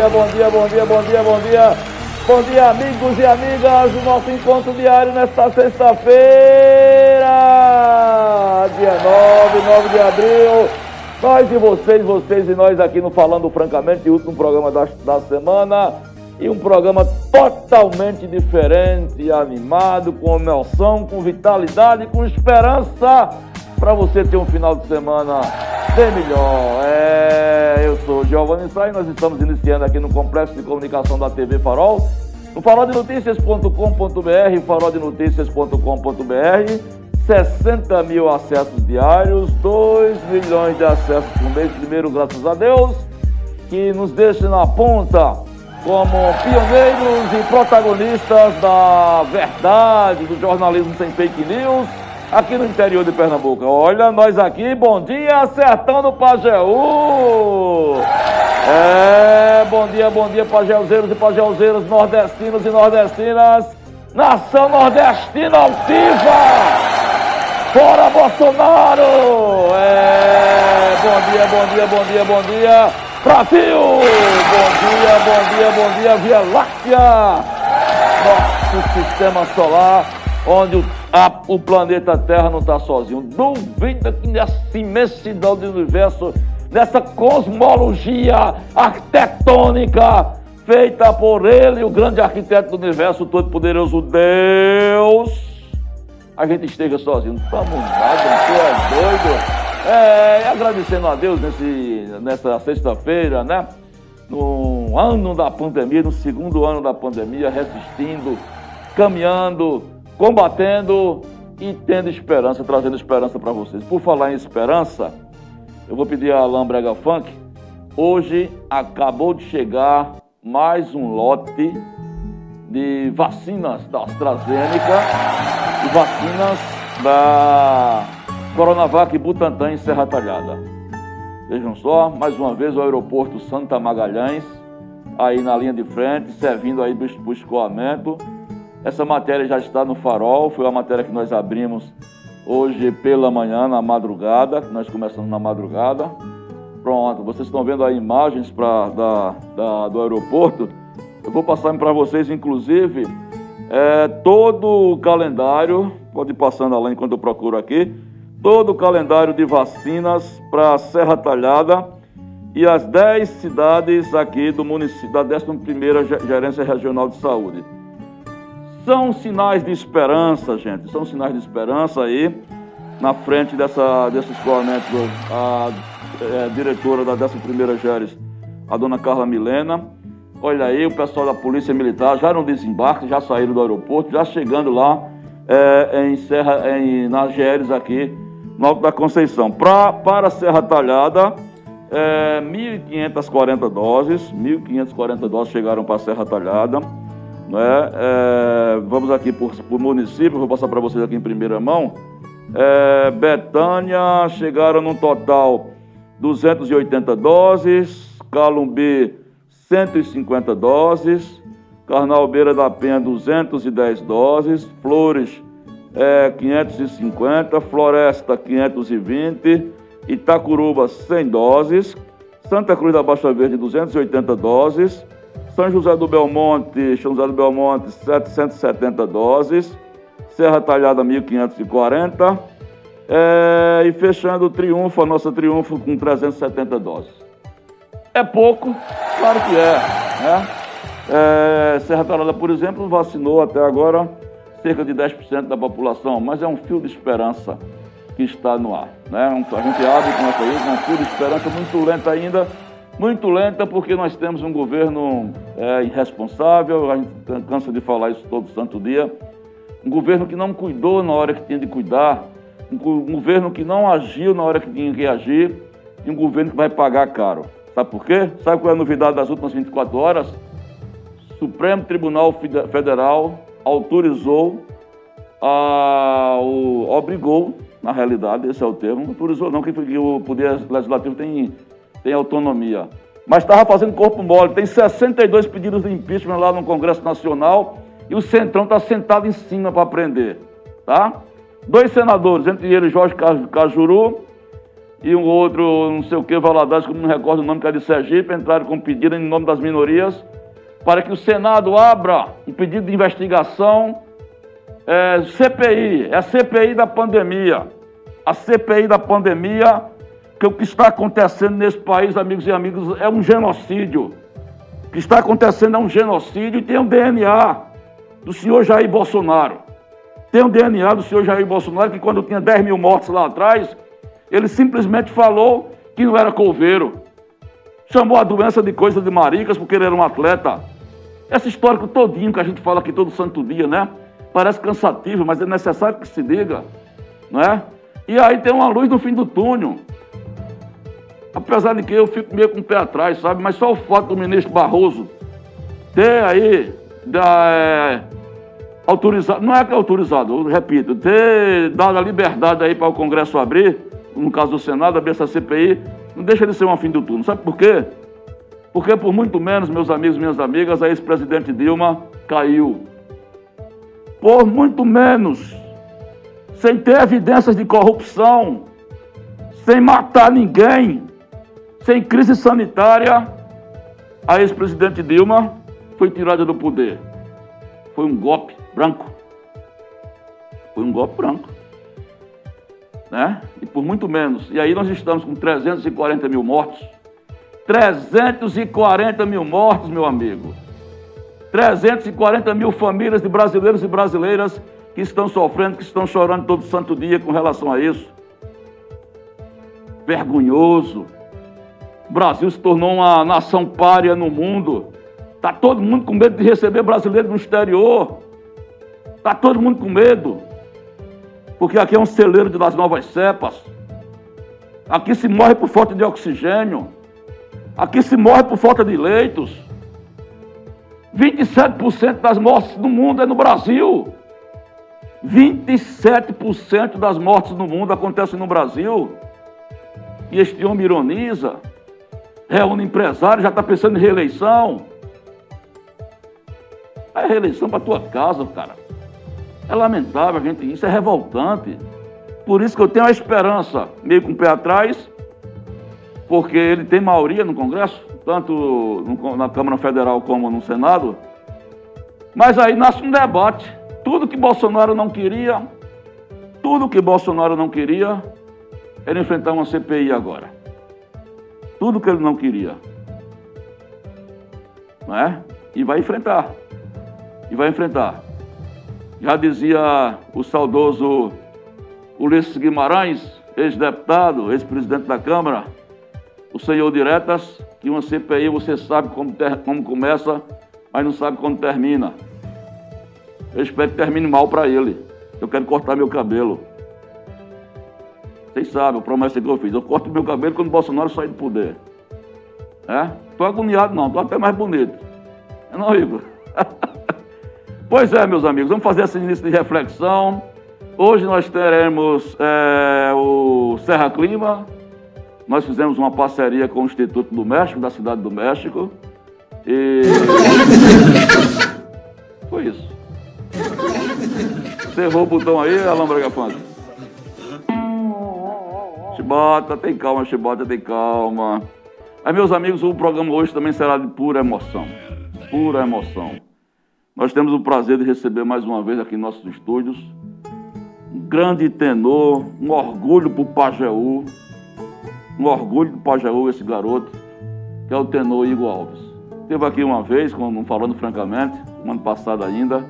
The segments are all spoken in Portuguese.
dia, bom dia, bom dia, bom dia, bom dia. Bom dia, amigos e amigas, o nosso encontro diário nesta sexta-feira, dia 9, 9 de abril. Nós e vocês, vocês e nós aqui no Falando Francamente, último programa da, da semana. E um programa totalmente diferente, animado, com emoção, com vitalidade, com esperança para você ter um final de semana bem melhor. É, eu sou Giovanni Sá e nós estamos iniciando aqui no Complexo de Comunicação da TV Farol, no faroldenoticias.com.br, faroldenoticias.com.br, 60 mil acessos diários, 2 milhões de acessos por mês, primeiro graças a Deus, que nos deixa na ponta como pioneiros e protagonistas da verdade, do jornalismo sem fake news, aqui no interior de Pernambuco. Olha nós aqui, bom dia, Sertão do Pajeú! É, bom dia, bom dia, pajeuzeiros e pajeuzeiras, nordestinos e nordestinas, nação nordestina altiva! Fora Bolsonaro! É, bom dia, bom dia, bom dia, bom dia, Brasil! Bom dia, bom dia, bom dia, Via Láctea! Nosso sistema solar, onde o a, o planeta Terra não está sozinho. Duvida que nessa imensidão do universo, nessa cosmologia arquitetônica feita por ele, o grande arquiteto do universo, o todo-poderoso Deus, a gente esteja sozinho. Estamos nada, tu é doido. É, agradecendo a Deus nesse, nessa sexta-feira, né? No ano da pandemia, no segundo ano da pandemia, resistindo, caminhando, combatendo e tendo esperança, trazendo esperança para vocês. Por falar em esperança, eu vou pedir a Alain Brega Funk. Hoje acabou de chegar mais um lote de vacinas da AstraZeneca e vacinas da Coronavac Butantan em Serra Talhada. Vejam só, mais uma vez o aeroporto Santa Magalhães, aí na linha de frente, servindo aí para o escoamento essa matéria já está no Farol, foi a matéria que nós abrimos hoje pela manhã, na madrugada, nós começamos na madrugada. Pronto, vocês estão vendo aí imagens pra, da, da, do aeroporto. Eu vou passar para vocês, inclusive, é, todo o calendário, pode ir passando lá enquanto eu procuro aqui, todo o calendário de vacinas para Serra Talhada e as 10 cidades aqui do município, da 11ª Gerência Regional de Saúde. São sinais de esperança, gente. São sinais de esperança aí. Na frente dessa, desse escoamento, a é, diretora da 11ª Géres, a dona Carla Milena. Olha aí, o pessoal da Polícia Militar já no desembarque, já saíram do aeroporto, já chegando lá é, em Serra, em, na Géres aqui, no Alto da Conceição. Pra, para Serra Talhada, é, 1.540 doses, 1.540 doses chegaram para Serra Talhada. Né? É, vamos aqui por, por município, vou passar para vocês aqui em primeira mão. É, Betânia chegaram num total 280 doses, Calumbi 150 doses, Carnalbeira da Penha 210 doses, Flores é, 550, Floresta 520, Itacuruba 100 doses, Santa Cruz da Baixa Verde 280 doses, são José do Belmonte, São José do Belmonte, 770 doses. Serra Talhada, 1.540. É, e fechando o Triunfo, a nossa Triunfo, com 370 doses. É pouco? Claro que é. Né? É, Serra Talhada, por exemplo, vacinou até agora cerca de 10% da população, mas é um fio de esperança que está no ar. Né? A gente abre com essa aí, é um fio de esperança muito lento ainda, muito lenta porque nós temos um governo é, irresponsável, a gente cansa de falar isso todo santo dia, um governo que não cuidou na hora que tinha de cuidar, um, governo que não agiu na hora que tinha que agir e um governo que vai pagar caro. Sabe por quê? Sabe qual é a novidade das últimas 24 horas? Supremo Tribunal Federal autorizou, a, o, obrigou, na realidade, esse é o termo, autorizou não, que, que o Poder Legislativo tem, tem autonomia. Mas estava fazendo corpo mole, tem 62 pedidos de impeachment lá no Congresso Nacional e o Centrão está sentado em cima para prender, tá? Dois senadores, entre eles Jorge Cajuru e um outro, não sei o que, Valadares, que não me recordo o nome, que é de Sergipe, entraram com pedido em nome das minorias para que o Senado abra um pedido de investigação é, CPI, é a CPI da pandemia. A CPI da pandemia, que o que está acontecendo nesse país, amigos e amigos, é um genocídio. O que está acontecendo é um genocídio e tem um DNA do senhor Jair Bolsonaro. Tem um DNA do senhor Jair Bolsonaro que quando tinha 10 mil mortos lá atrás, ele simplesmente falou que não era coveiro. Chamou a doença de coisa de maricas porque ele era um atleta. Esse histórico todinho que a gente fala aqui todo santo dia, né? Parece cansativo, mas é necessário que se diga, não é? E aí tem uma luz no fim do túnel. Apesar de que eu fico meio com o pé atrás, sabe? Mas só o fato do ministro Barroso ter aí da, é, autorizado, não é que é autorizado, eu repito, ter dado a liberdade aí para o Congresso abrir, no caso do Senado, abrir essa CPI, não deixa de ser um fim do turno. Sabe por quê? Porque por muito menos, meus amigos e minhas amigas, a ex-presidente Dilma caiu. Por muito menos, sem ter evidências de corrupção, sem matar ninguém, sem crise sanitária, a ex-presidente Dilma foi tirada do poder. Foi um golpe branco. Foi um golpe branco. Né? E por muito menos. E aí nós estamos com 340 mil mortos. 340 mil mortos, meu amigo. 340 mil famílias de brasileiros e brasileiras que estão sofrendo, que estão chorando todo santo dia com relação a isso. Vergonhoso. Brasil se tornou uma nação párea no mundo. Está todo mundo com medo de receber brasileiro no exterior. Está todo mundo com medo. Porque aqui é um celeiro das novas cepas. Aqui se morre por falta de oxigênio. Aqui se morre por falta de leitos. 27% das mortes no mundo é no Brasil. 27% das mortes no mundo acontecem no Brasil. E este homem ironiza, reúne empresários, já está pensando em reeleição. É reeleição para tua casa, cara. É lamentável, gente. Isso é revoltante. Por isso que eu tenho a esperança, meio com o pé atrás, porque ele tem maioria no Congresso, tanto na Câmara Federal como no Senado. Mas aí nasce um debate. Tudo que Bolsonaro não queria, tudo que Bolsonaro não queria, era enfrentar uma CPI agora. Tudo que ele não queria. Não é? E vai enfrentar e vai enfrentar. Já dizia o saudoso Ulisses Guimarães, ex-deputado, ex-presidente da Câmara, o senhor diretas, que uma CPI você sabe como, ter, como começa, mas não sabe como termina. Eu espero que termine mal para ele. Eu quero cortar meu cabelo. Vocês sabem a promessa que eu fiz. Eu corto meu cabelo quando o Bolsonaro sair do poder. É? Tô agoniado não, tô até mais bonito. Não, Igor? Pois é, meus amigos, vamos fazer esse início de reflexão. Hoje nós teremos é, o Serra Clima. Nós fizemos uma parceria com o Instituto do México, da Cidade do México. E. Foi isso. Você errou o botão aí, Alain Bragafante? Chibota, tem calma, Chibota, tem calma. Aí, meus amigos, o programa hoje também será de pura emoção. Pura emoção. Nós temos o prazer de receber mais uma vez aqui em nossos estúdios um grande tenor, um orgulho para o Pajeú, um orgulho para o Pajeú, esse garoto, que é o tenor Igor Alves. Esteve aqui uma vez, falando francamente, no ano passado ainda,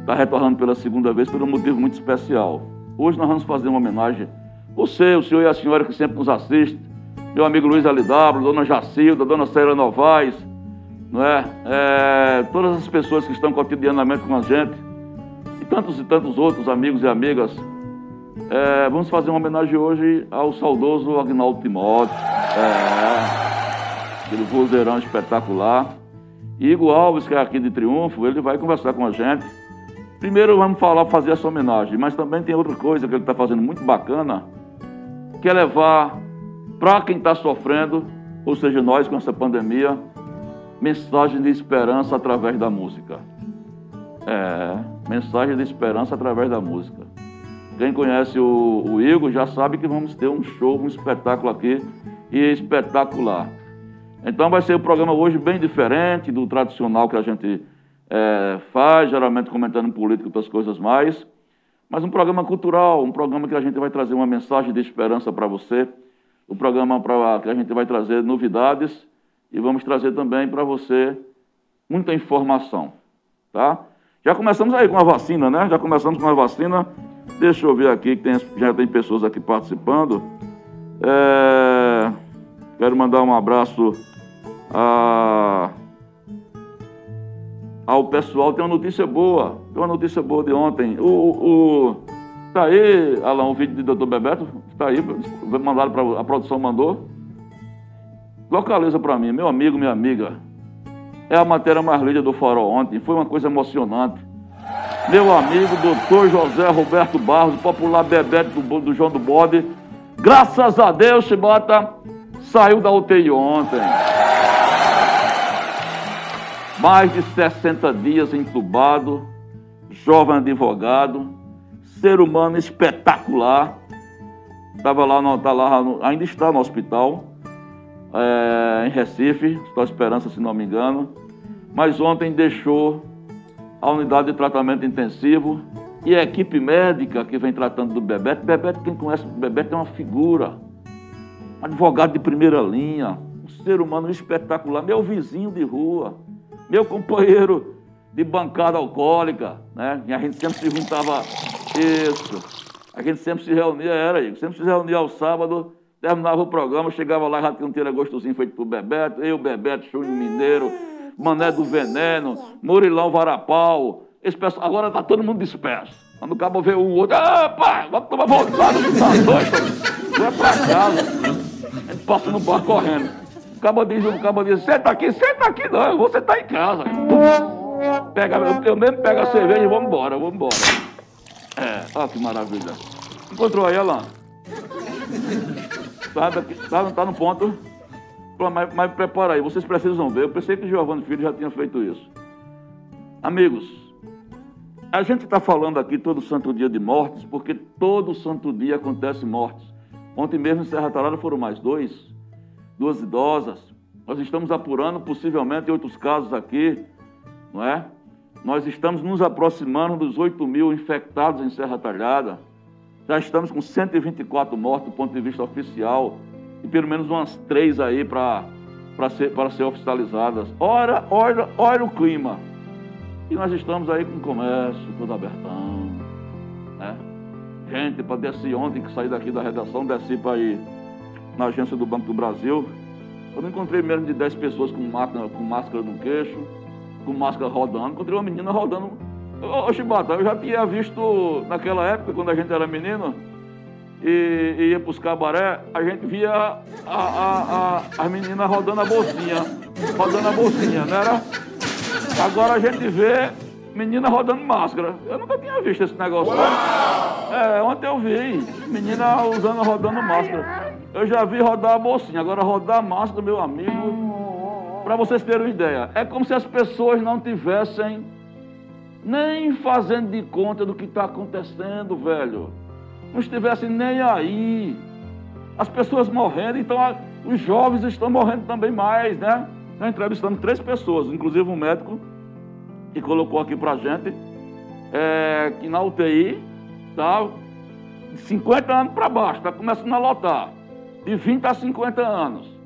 está retornando pela segunda vez por um motivo muito especial. Hoje nós vamos fazer uma homenagem. Você, o senhor e a senhora que sempre nos assiste, meu amigo Luiz Alidábio, dona Jacilda, dona Célia Novaes, não é? é? Todas as pessoas que estão cotidianamente com a gente, e tantos e tantos outros amigos e amigas, é, vamos fazer uma homenagem hoje ao saudoso Agnaldo Timóteo, é, aquele vozeirão espetacular, Igor Alves, que é aqui de Triunfo, ele vai conversar com a gente. Primeiro vamos falar, fazer essa homenagem, mas também tem outra coisa que ele está fazendo muito bacana, que é levar para quem está sofrendo, ou seja, nós com essa pandemia, mensagem de esperança através da música. É, mensagem de esperança através da música. Quem conhece o, o Igor já sabe que vamos ter um show, um espetáculo aqui e espetacular. Então vai ser um programa hoje bem diferente do tradicional que a gente é, faz, geralmente comentando política e outras coisas mais. Mas um programa cultural, um programa que a gente vai trazer uma mensagem de esperança para você, um programa pra, que a gente vai trazer novidades e vamos trazer também para você muita informação, tá? Já começamos aí com a vacina, né? Já começamos com a vacina. Deixa eu ver aqui que tem, já tem pessoas aqui participando. É, quero mandar um abraço a, ao pessoal. Tem uma notícia boa. Tem uma notícia boa de ontem. O, o, tá aí, Alain, o vídeo do Dr. Bebeto. Tá aí, mandaram para a produção mandou. Localiza para mim, meu amigo, minha amiga. É a matéria mais lida do Farol ontem. Foi uma coisa emocionante. Meu amigo, doutor José Roberto Barros, popular Bebeto do, do João do Bode. Graças a Deus, Chibata, saiu da UTI ontem. Mais de 60 dias entubado, jovem advogado, ser humano espetacular. Estava lá, no, tá lá, ainda está no hospital, é, em Recife, estou Esperança, se não me engano. Mas ontem deixou a unidade de tratamento intensivo e a equipe médica que vem tratando do Bebeto. Bebeto, quem conhece o Bebeto é uma figura, um advogado de primeira linha, um ser humano espetacular, meu vizinho de rua, meu companheiro de bancada alcoólica, né? E a gente sempre se juntava isso. A gente sempre se reunia, era isso, sempre se reunia ao sábado, terminava o programa, chegava lá, já tinha um tira-gostozinho feito pro Bebeto, eu, Bebeto, Júnior Mineiro, Mané do Veneno, Murilão Varapau. Esse pessoal, agora tá todo mundo disperso. Quando o cabo vê um outro, ah, pai, vamos tomar voltado, tá doido, vai pra casa. A gente passa no bar correndo. O cabo diz, o cabo diz, senta aqui, senta aqui não, você tá em casa. Pega, eu mesmo pego a cerveja e vamos embora, vamos embora. É, olha que maravilha. Encontrou aí, Alain? Tá, tá, tá no ponto? Mas, mas prepara aí, vocês precisam ver. Eu pensei que o Giovanni Filho já tinha feito isso. Amigos, a gente está falando aqui todo santo dia de mortes, porque todo santo dia acontece mortes. Ontem mesmo em Serra Talada foram mais dois, duas idosas. Nós estamos apurando possivelmente outros casos aqui, não é? Nós estamos nos aproximando dos 8 mil infectados em Serra Talhada. Já estamos com 124 mortos do ponto de vista oficial e pelo menos umas três aí para ser, ser oficializadas. Ora, olha, olha o clima. E nós estamos aí com o comércio todo abertão. Né? Gente, para descer ontem que saí daqui da redação, desci para ir na agência do Banco do Brasil. Eu não encontrei menos de 10 pessoas com, com máscara no queixo, com máscara rodando. Encontrei uma menina rodando. Ô, Chibata, eu já tinha visto naquela época, quando a gente era menino, e, e ia para os cabaré, a gente via a, a, a, as meninas rodando a bolsinha, rodando a bolsinha, não era? Agora a gente vê menina rodando máscara. Eu nunca tinha visto esse negócio. É, ontem eu vi, menina usando, rodando máscara. Eu já vi rodar a bolsinha, agora rodar a máscara, meu amigo, para vocês terem uma ideia, é como se as pessoas não tivessem nem fazendo de conta do que está acontecendo, velho não estivessem nem aí. As pessoas morrendo, então a, os jovens estão morrendo também mais, né? Nós entrevistamos três pessoas, inclusive um médico que colocou aqui pra gente é, que na UTI tá de 50 anos para baixo, está começando a lotar. De 20 a 50 anos.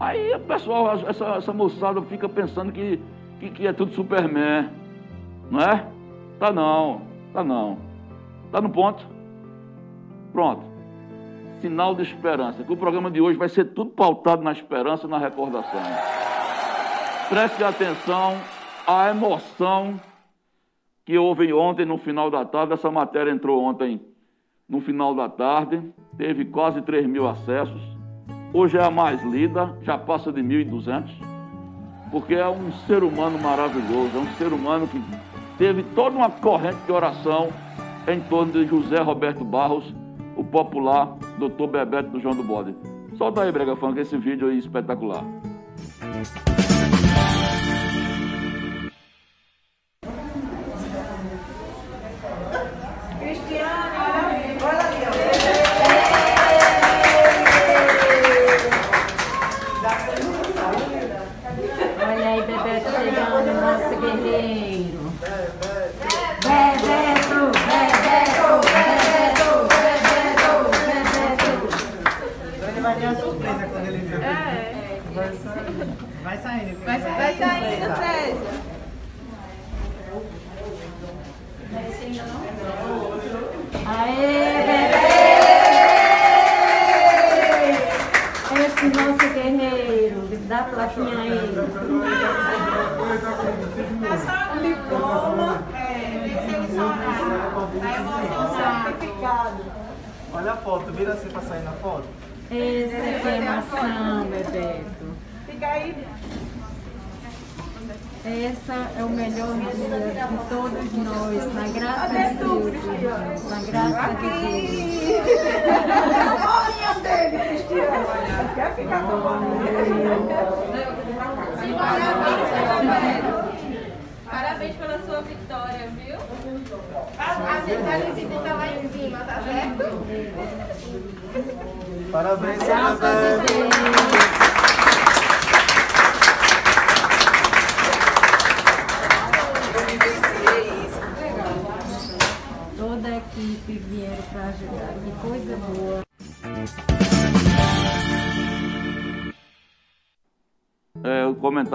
Aí o pessoal, essa, essa moçada fica pensando que, que, que é tudo Superman. Não é? Tá não, tá não. Está no ponto? Pronto. Sinal de esperança. Que o programa de hoje vai ser tudo pautado na esperança e na recordação. Preste atenção à emoção que houve ontem no final da tarde. Essa matéria entrou ontem no final da tarde. Teve quase 3 mil acessos. Hoje é a mais lida, já passa de 1.200. porque é um ser humano maravilhoso, é um ser humano que teve toda uma corrente de oração em torno de José Roberto Barros, o popular Dr. Bebeto do João do Bode. Solta aí, Brega Funk, esse vídeo aí espetacular.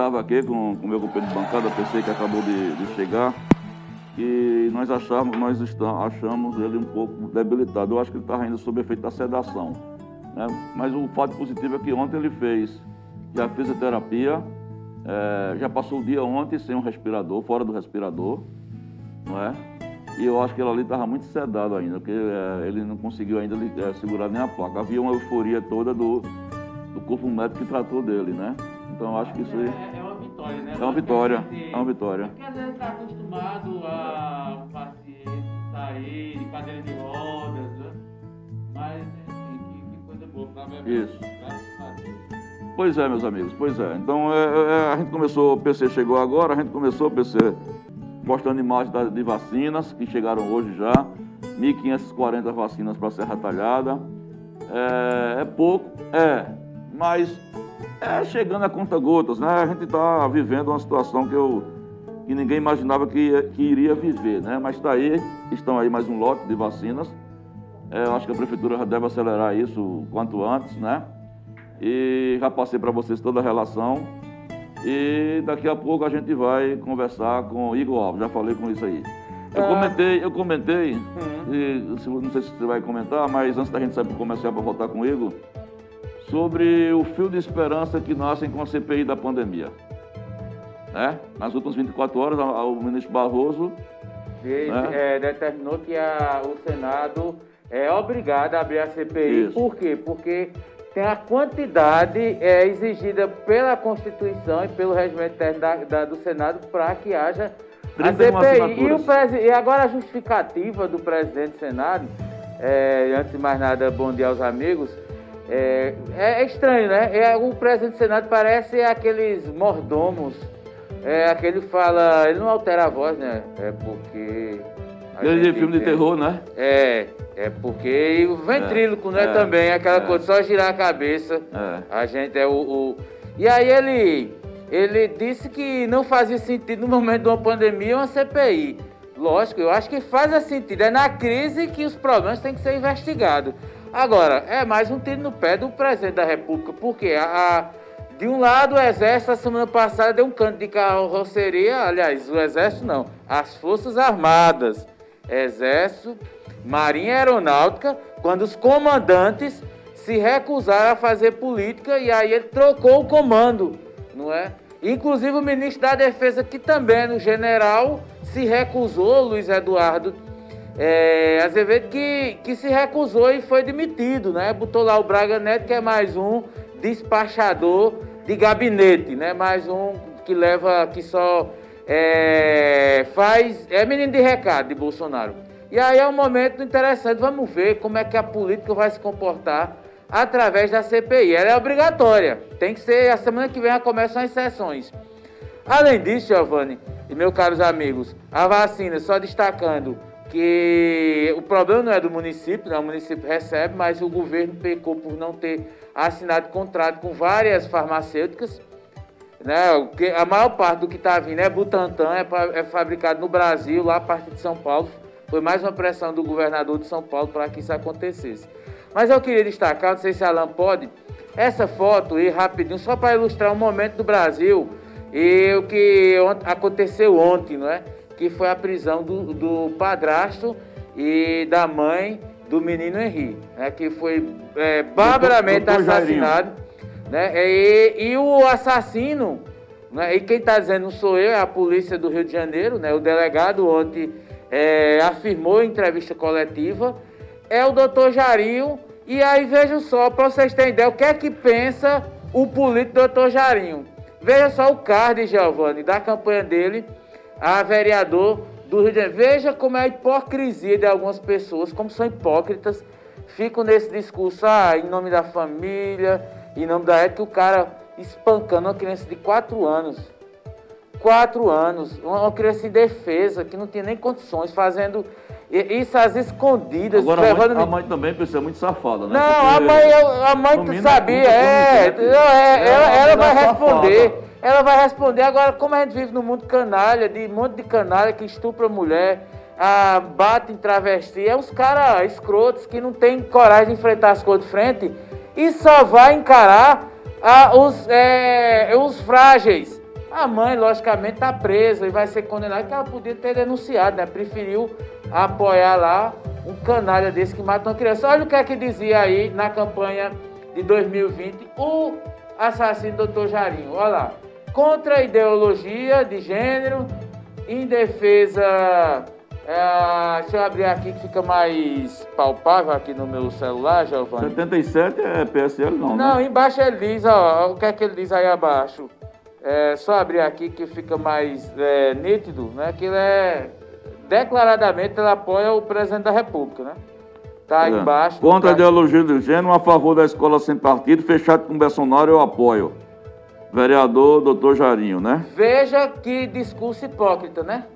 Comentava aqui com o meu companheiro de bancada, PC que acabou de, de chegar, que nós achamos, nós estamos, achamos ele um pouco debilitado. Eu acho que ele estava ainda sob efeito da sedação. Né? Mas o fato positivo é que ontem ele fez já fisioterapia, é, já passou o dia ontem sem um respirador, fora do respirador, não é? E eu acho que ele ali estava muito sedado ainda, porque é, ele não conseguiu ainda é, segurar nem a placa. Havia uma euforia toda do, do corpo médico que tratou dele, né? Então acho que isso aí É, é uma vitória, né? é uma vitória, é uma vitória. Porque às vezes está acostumado a o paciente sair de cadeira de rodas, né? Mas, que, que coisa boa. Pra Isso. Pois é, meus amigos, pois é. Então é, é, a gente começou, o PC chegou agora, a gente começou, PC, postando imagens da- de vacinas que chegaram hoje já, 1.540 vacinas para Serra Talhada. É, é pouco, é, mas é chegando a conta gotas, né? A gente está vivendo uma situação que eu que ninguém imaginava que, que iria viver, né? Mas está aí, estão aí mais um lote de vacinas. É, eu acho que a prefeitura já deve acelerar isso quanto antes, né? E já passei para vocês toda a relação. E daqui a pouco a gente vai conversar com o Igor Alves, já falei com isso aí. Eu comentei, eu comentei, e, se- não sei se você vai comentar, mas antes da gente sair para comercial para voltar com o Igor, sobre o fio de esperança que nasce com a CPI da pandemia. Né? Nas últimas 24 horas, o ministro Barroso Ele, É. é, determinou que a- o Senado é obrigado a abrir a CPI. Isso. Por quê? Porque tem a quantidade é, exigida pela Constituição e pelo regimento interno da- da- do Senado para que haja a 31 CPI. E, o e agora a justificativa do presidente do Senado, é, antes de mais nada, bom dia aos amigos, é, é estranho, né? É, o presidente do Senado parece aqueles mordomos. É, aquele fala, ele não altera a voz, né? É porque. Ele gente filme de terror, né? É, é porque e o ventríloco, né, é, também, aquela é. coisa, só girar a cabeça. É. A gente é o, o- E aí ele, ele disse que não fazia sentido no momento de uma pandemia uma CPI. Lógico, eu acho que faz sentido. É na crise que os problemas têm que ser investigados. Agora, é mais um tiro no pé do presidente da República, porque a, a- de um lado o Exército, a semana passada, deu um canto de carroceria, aliás, o Exército não, as Forças Armadas, Exército, Marinha Aeronáutica, quando os comandantes se recusaram a fazer política e aí ele trocou o comando, não é? Inclusive o ministro da Defesa, que também, no general, se recusou, Luiz Eduardo é, Azevedo, que, que se recusou e foi demitido, né? Botou lá o Braga Neto, que é mais um despachador de gabinete, né? Mais um que leva, que só é, faz, é menino de recado de Bolsonaro. E aí é um momento interessante, vamos ver como é que a política vai se comportar através da CPI. Ela é obrigatória, tem que ser, a semana que vem começam as sessões. Além disso, Giovanni e meus caros amigos, a vacina, só destacando que o problema não é do município, né? o município recebe, mas o governo pecou por não ter assinado contrato com várias farmacêuticas. Né? A maior parte do que está vindo é Butantan, é, é fabricado no Brasil, lá a partir de São Paulo. Foi mais uma pressão do governador de São Paulo para que isso acontecesse. Mas eu queria destacar, não sei se a Alan pode, essa foto aí rapidinho, só para ilustrar um momento do Brasil e o que aconteceu ontem, não é? Que foi a prisão do, do padrasto e da mãe do menino Henri, né? Que foi é, barbaramente assassinado. Né? E, e, o assassino, né? e quem está dizendo não sou eu, é a polícia do Rio de Janeiro, né? O delegado ontem é, afirmou em entrevista coletiva é o doutor Jarinho. E aí vejam só, para vocês terem ideia, o que é que pensa o político doutor Jarinho. Veja só o card, Giovanni, da campanha dele, a vereador do Rio de Janeiro. Veja como é a hipocrisia de algumas pessoas, como são hipócritas, ficam nesse discurso, ah, em nome da família, em nome da ética, o cara espancando uma criança de 4 anos. 4 anos, uma criança indefesa, que não tinha nem condições, fazendo isso às escondidas. Agora, a mãe, a mãe também precisa muito safada, né? Não, a mãe, a mãe tu sabia, é, é, é, ela, ela vai responder. Safada. Ela vai responder. Agora, como a gente vive no mundo canalha, de um monte de canalha que estupra mulher, a, bate em travesti, é uns caras escrotos que não tem coragem de enfrentar as coisas de frente e só vai encarar a, os, é, os frágeis. A mãe, logicamente, está presa e vai ser condenada, que ela podia ter denunciado, né? Preferiu apoiar lá um canalha desse que mata uma criança. Olha o que é que dizia aí na campanha de 2020 o assassino doutor Jarinho. Olha lá. Contra a ideologia de gênero, em defesa. É, deixa eu abrir aqui que fica mais palpável aqui no meu celular, Giovanni. 77 é PSL, não? Não, né? embaixo ele diz, ó, o que é que ele diz aí abaixo? É só abrir aqui que fica mais é, nítido, né? Que ele é declaradamente ele apoia o presidente da República, né? Tá aí é. embaixo. Contra a ideologia do gênero, a favor da escola sem partido, fechado com Bolsonaro, eu apoio. Vereador doutor Jarinho, né? Veja que discurso hipócrita, né?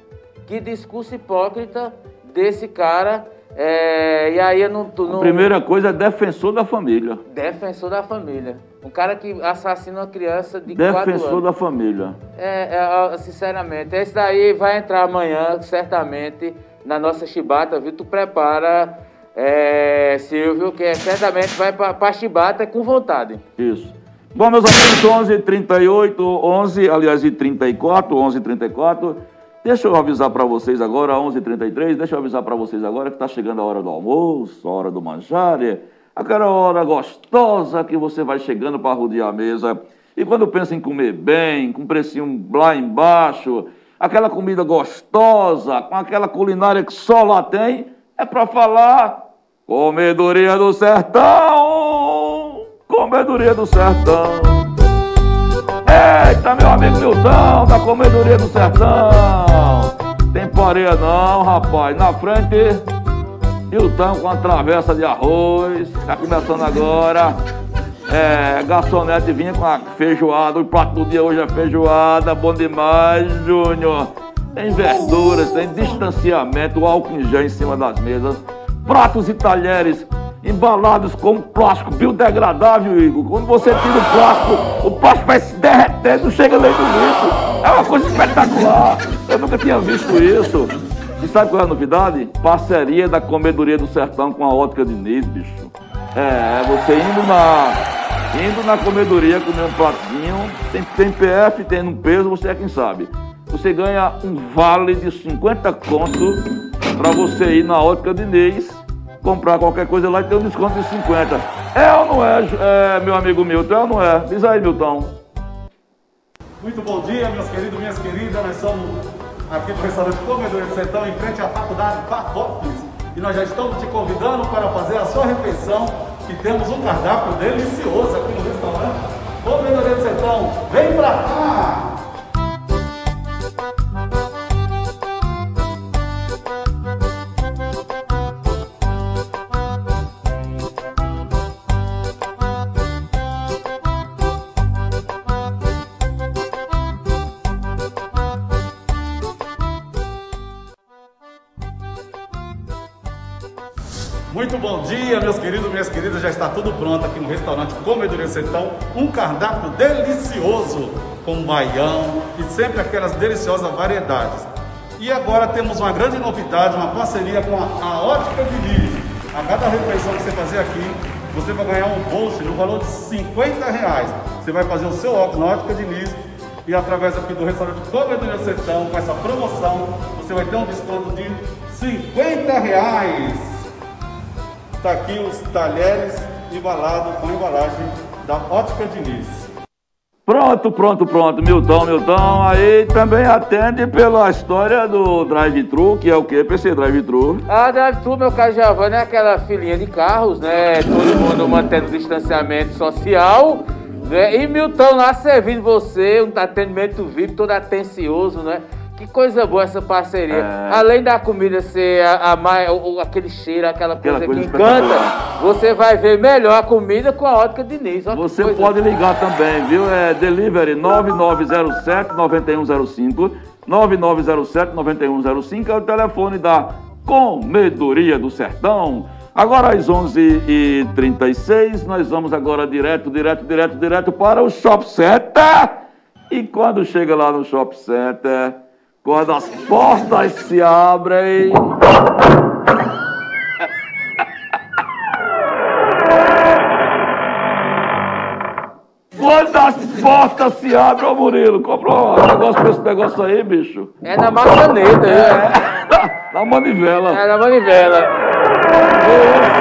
Que discurso hipócrita desse cara é, e aí eu não, não. A primeira coisa é defensor da família. Defensor da família. Um cara que assassina uma criança de defensor 4 anos. Defensor da família. É, é, sinceramente. Esse daí vai entrar amanhã, certamente, na nossa chibata, viu? Tu prepara, é, Silvio, que é, certamente vai para a chibata com vontade. Isso. Bom, meus amigos, 11 38 11, aliás, e 34, 11 34 Deixa eu avisar para vocês agora, 11h33, deixa eu avisar para vocês agora que está chegando a hora do almoço, a hora do manjar, aquela hora gostosa que você vai chegando para rodear a mesa. E quando pensa em comer bem, com precinho lá embaixo, aquela comida gostosa, com aquela culinária que só lá tem, é para falar Comedoria do Sertão! Comedoria do Sertão! Eita, meu amigo Milton, da Comedoria do Sertão. Tem pareia não, rapaz. Na frente, Milton com a travessa de arroz. Tá começando agora. É, garçonete vinha com a feijoada. O prato do dia hoje é feijoada. Bom demais, Júnior. Tem verduras, tem distanciamento, álcool em gel em cima das mesas. Pratos e talheres embalados com plástico biodegradável, Igor. Quando você tira o plástico, o plástico vai se derretendo, não chega nem do lixo. É uma coisa espetacular. Eu nunca tinha visto isso. E sabe qual é a novidade? Parceria da Comedoria do Sertão com a Ótica de Nis, bicho. É, é, você indo na, indo na comedoria comer um pratinho, tem, tem PF, tem no peso, você é quem sabe. Você ganha um vale de 50 contos para você ir na Ótica de Nis comprar qualquer coisa lá e ter um desconto de 50. É ou não é, é meu amigo Milton? É ou não é? Diz aí, Milton. Muito bom dia, meus queridos, minhas queridas. Nós somos aqui do restaurante Comedor de Sertão, em frente à faculdade Patópolis. E nós já estamos te convidando para fazer a sua refeição. E temos um cardápio delicioso aqui no restaurante Comedoria de Sertão. Vem pra cá! Está tudo pronto aqui no restaurante Comedoria Sertão. Um cardápio delicioso com baião e sempre aquelas deliciosas variedades. E agora temos uma grande novidade, uma parceria com a, a Ótica Diniz. A cada refeição que você fazer aqui, você vai ganhar um bolso no valor de 50 reais. Você vai fazer o seu óculos na Ótica Diniz e através aqui do restaurante Comedoria Sertão, com essa promoção, você vai ter um desconto de 50 reais. Está aqui os talheres embalados com embalagem da Ótica Diniz. Pronto, pronto, pronto, Milton, Milton. Aí também atende pela história do drive-thru, que é o quê? PC drive-thru. A drive-thru, meu caro Giovanni, é aquela filinha de carros, né? Todo mundo mantendo distanciamento social. Né? E Milton lá servindo você, um atendimento VIP todo atencioso, né? Que coisa boa essa parceria. É. Além da comida ser a, a mais, o- o- aquele cheiro, aquela coisa, Aquela coisa que encanta, você vai ver melhor a comida com a ótica Diniz. Olha Você coisa pode ligar também, viu? É delivery 9907-9105. 9907-9105 é o telefone da Comedoria do Sertão. Agora às 11h36, nós vamos agora direto, direto, direto, direto para o Shop Center. E quando chega lá no Shop Center, quando as portas se abrem, Quando as portas se abrem, ô Murilo, comprou um negócio pra esse negócio aí, bicho. É na maçaneta, é. Na manivela. É na manivela.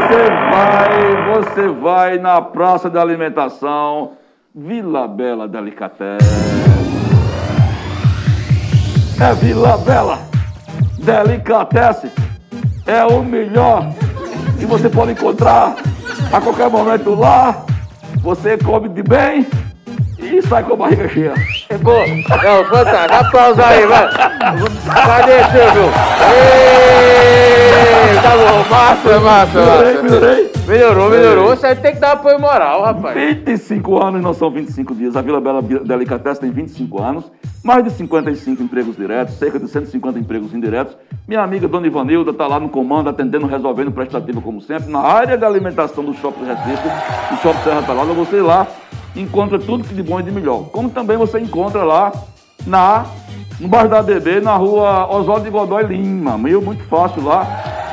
Você vai, você vai na praça de alimentação Vila Bela Delicatessen. É Vila Bela Delicatessen. É o melhor que você pode encontrar a qualquer momento lá. Você come de bem e sai com a barriga cheia. É bom. Não, fantástico. Aplausos aí, vai. Cadê, Silvio? Êêêê! Tá bom, massa, massa, massa. melhorei. Melhorou, melhorou. Você tem que dar apoio moral, rapaz. 25 anos não são 25 dias. A Vila Bela Delicatessen tem 25 anos, mais de 55 empregos diretos, cerca de 150 empregos indiretos. Minha amiga Dona Ivanilda está lá no comando, atendendo, resolvendo prestativo como sempre. Na área de alimentação do Shopping Recife, do Shopping Serra Talada, você lá encontra tudo que de bom e de melhor. Como também você encontra lá na, no bairro da ADB, na rua Oswaldo de Godoy Lima. Meio muito fácil lá.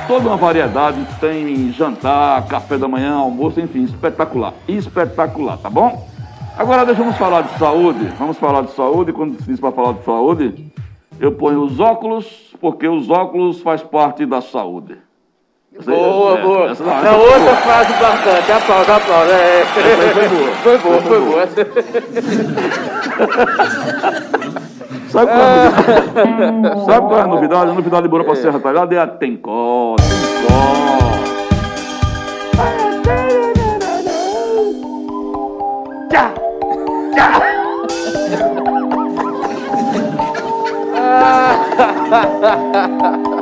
Toda uma variedade, tem jantar, café da manhã, almoço, enfim, espetacular. Espetacular, tá bom? Agora deixamos falar de saúde. Vamos falar de saúde. Quando se diz para falar de saúde, eu ponho os óculos, porque os óculos faz parte da saúde. Essa Boa, é, boa. essa não, Não, essa outra frase bastante. Aplausos, aplausos. É. foi boa. Foi boa, foi boa. Sabe qual, é a novidade? Sabe qual é a novidade? A novidade boa para Serra Talhada é a Tencó, Tencó.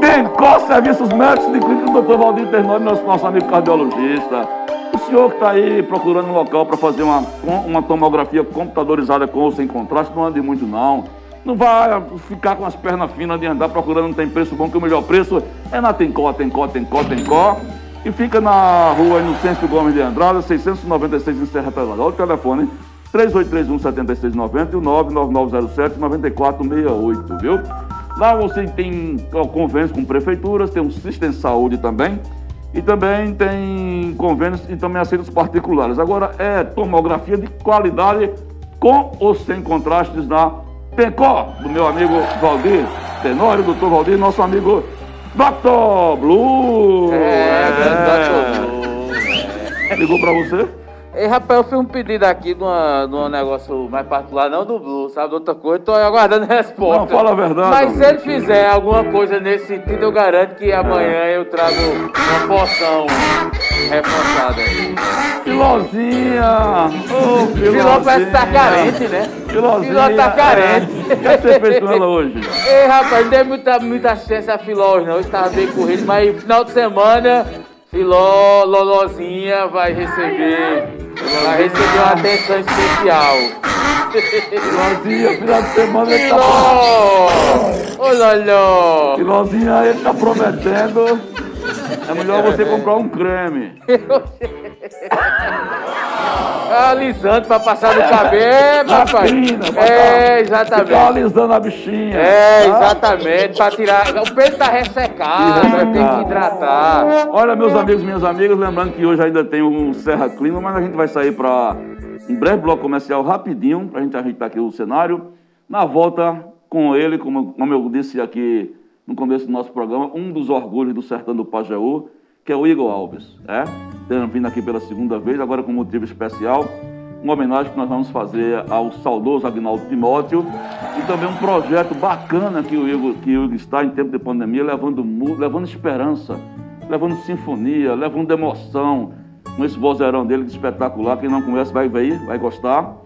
Tencó Serviços Médicos de Clínica do Dr. Valdir Ternoni, nosso, nosso amigo cardiologista. O senhor que está aí procurando um local para fazer uma, uma tomografia computadorizada com ou sem contraste, não ande muito não. Não vai ficar com as pernas finas de andar procurando, não tem preço bom, que o melhor preço é na Tencó, Tencó, Tencó, Tencó. E fica na rua Inocêncio Gomes de Andrade, 696 em Serra Talhada. Olha o telefone, 3831-7690 e o 99907-9468, viu? Lá você tem convênios com prefeituras, tem um Sistema Saúde também. E também tem convênios e também aceitos particulares. Agora é tomografia de qualidade com ou sem contrastes na Tencó, do meu amigo Valdir Tenório, doutor Valdir, nosso amigo Dr. Blue. É, Dr. É. Ligou pra você? Ei, rapaz, eu fiz um pedido aqui de, uma, de um negócio mais particular, não do Blue, sabe? De outra coisa, tô aguardando a resposta. Não, fala a verdade, Mas se ele fizer alguma coisa nesse sentido, eu garanto que amanhã eu trago uma poção reforçada. Filozinha! Ô, Filó parece que tá carente, né? Filozinha! Filó tá carente. é. O que você fez com ela hoje? Ei, rapaz, não dei muita, muita chance a Filó hoje, não. Hoje tava bem corrido, mas final de semana, Filó, Lolozinha vai receber. Vai receber uma atenção especial. Filozinha, final de semana ele tá, Filó! Ô, Loló! Filozinha, ele tá prometendo É melhor você comprar um creme. Alisando pra passar no cabelo, rapaz. É, Ficar exatamente. alisando a bichinha. É, tá? exatamente. Pra tirar. O pelo tá ressecado, né? tem que hidratar. Olha, meus amigos, minhas amigas, lembrando que hoje ainda tem um Serra Clima, mas a gente vai sair para um breve bloco comercial rapidinho, para a gente ajeitar aqui o cenário. Na volta com ele, como, como eu disse aqui no começo do nosso programa, um dos orgulhos do Sertão do Pajeú, que é o Igor Alves, é? Tendo vindo aqui pela segunda vez, agora com motivo especial, uma homenagem que nós vamos fazer ao saudoso Agnaldo Timóteo e também um projeto bacana que o Igor, que o Igor está em tempo de pandemia, levando, levando esperança, levando sinfonia, levando emoção, com esse vozeirão dele é espetacular. Quem não conhece vai ver, vai gostar.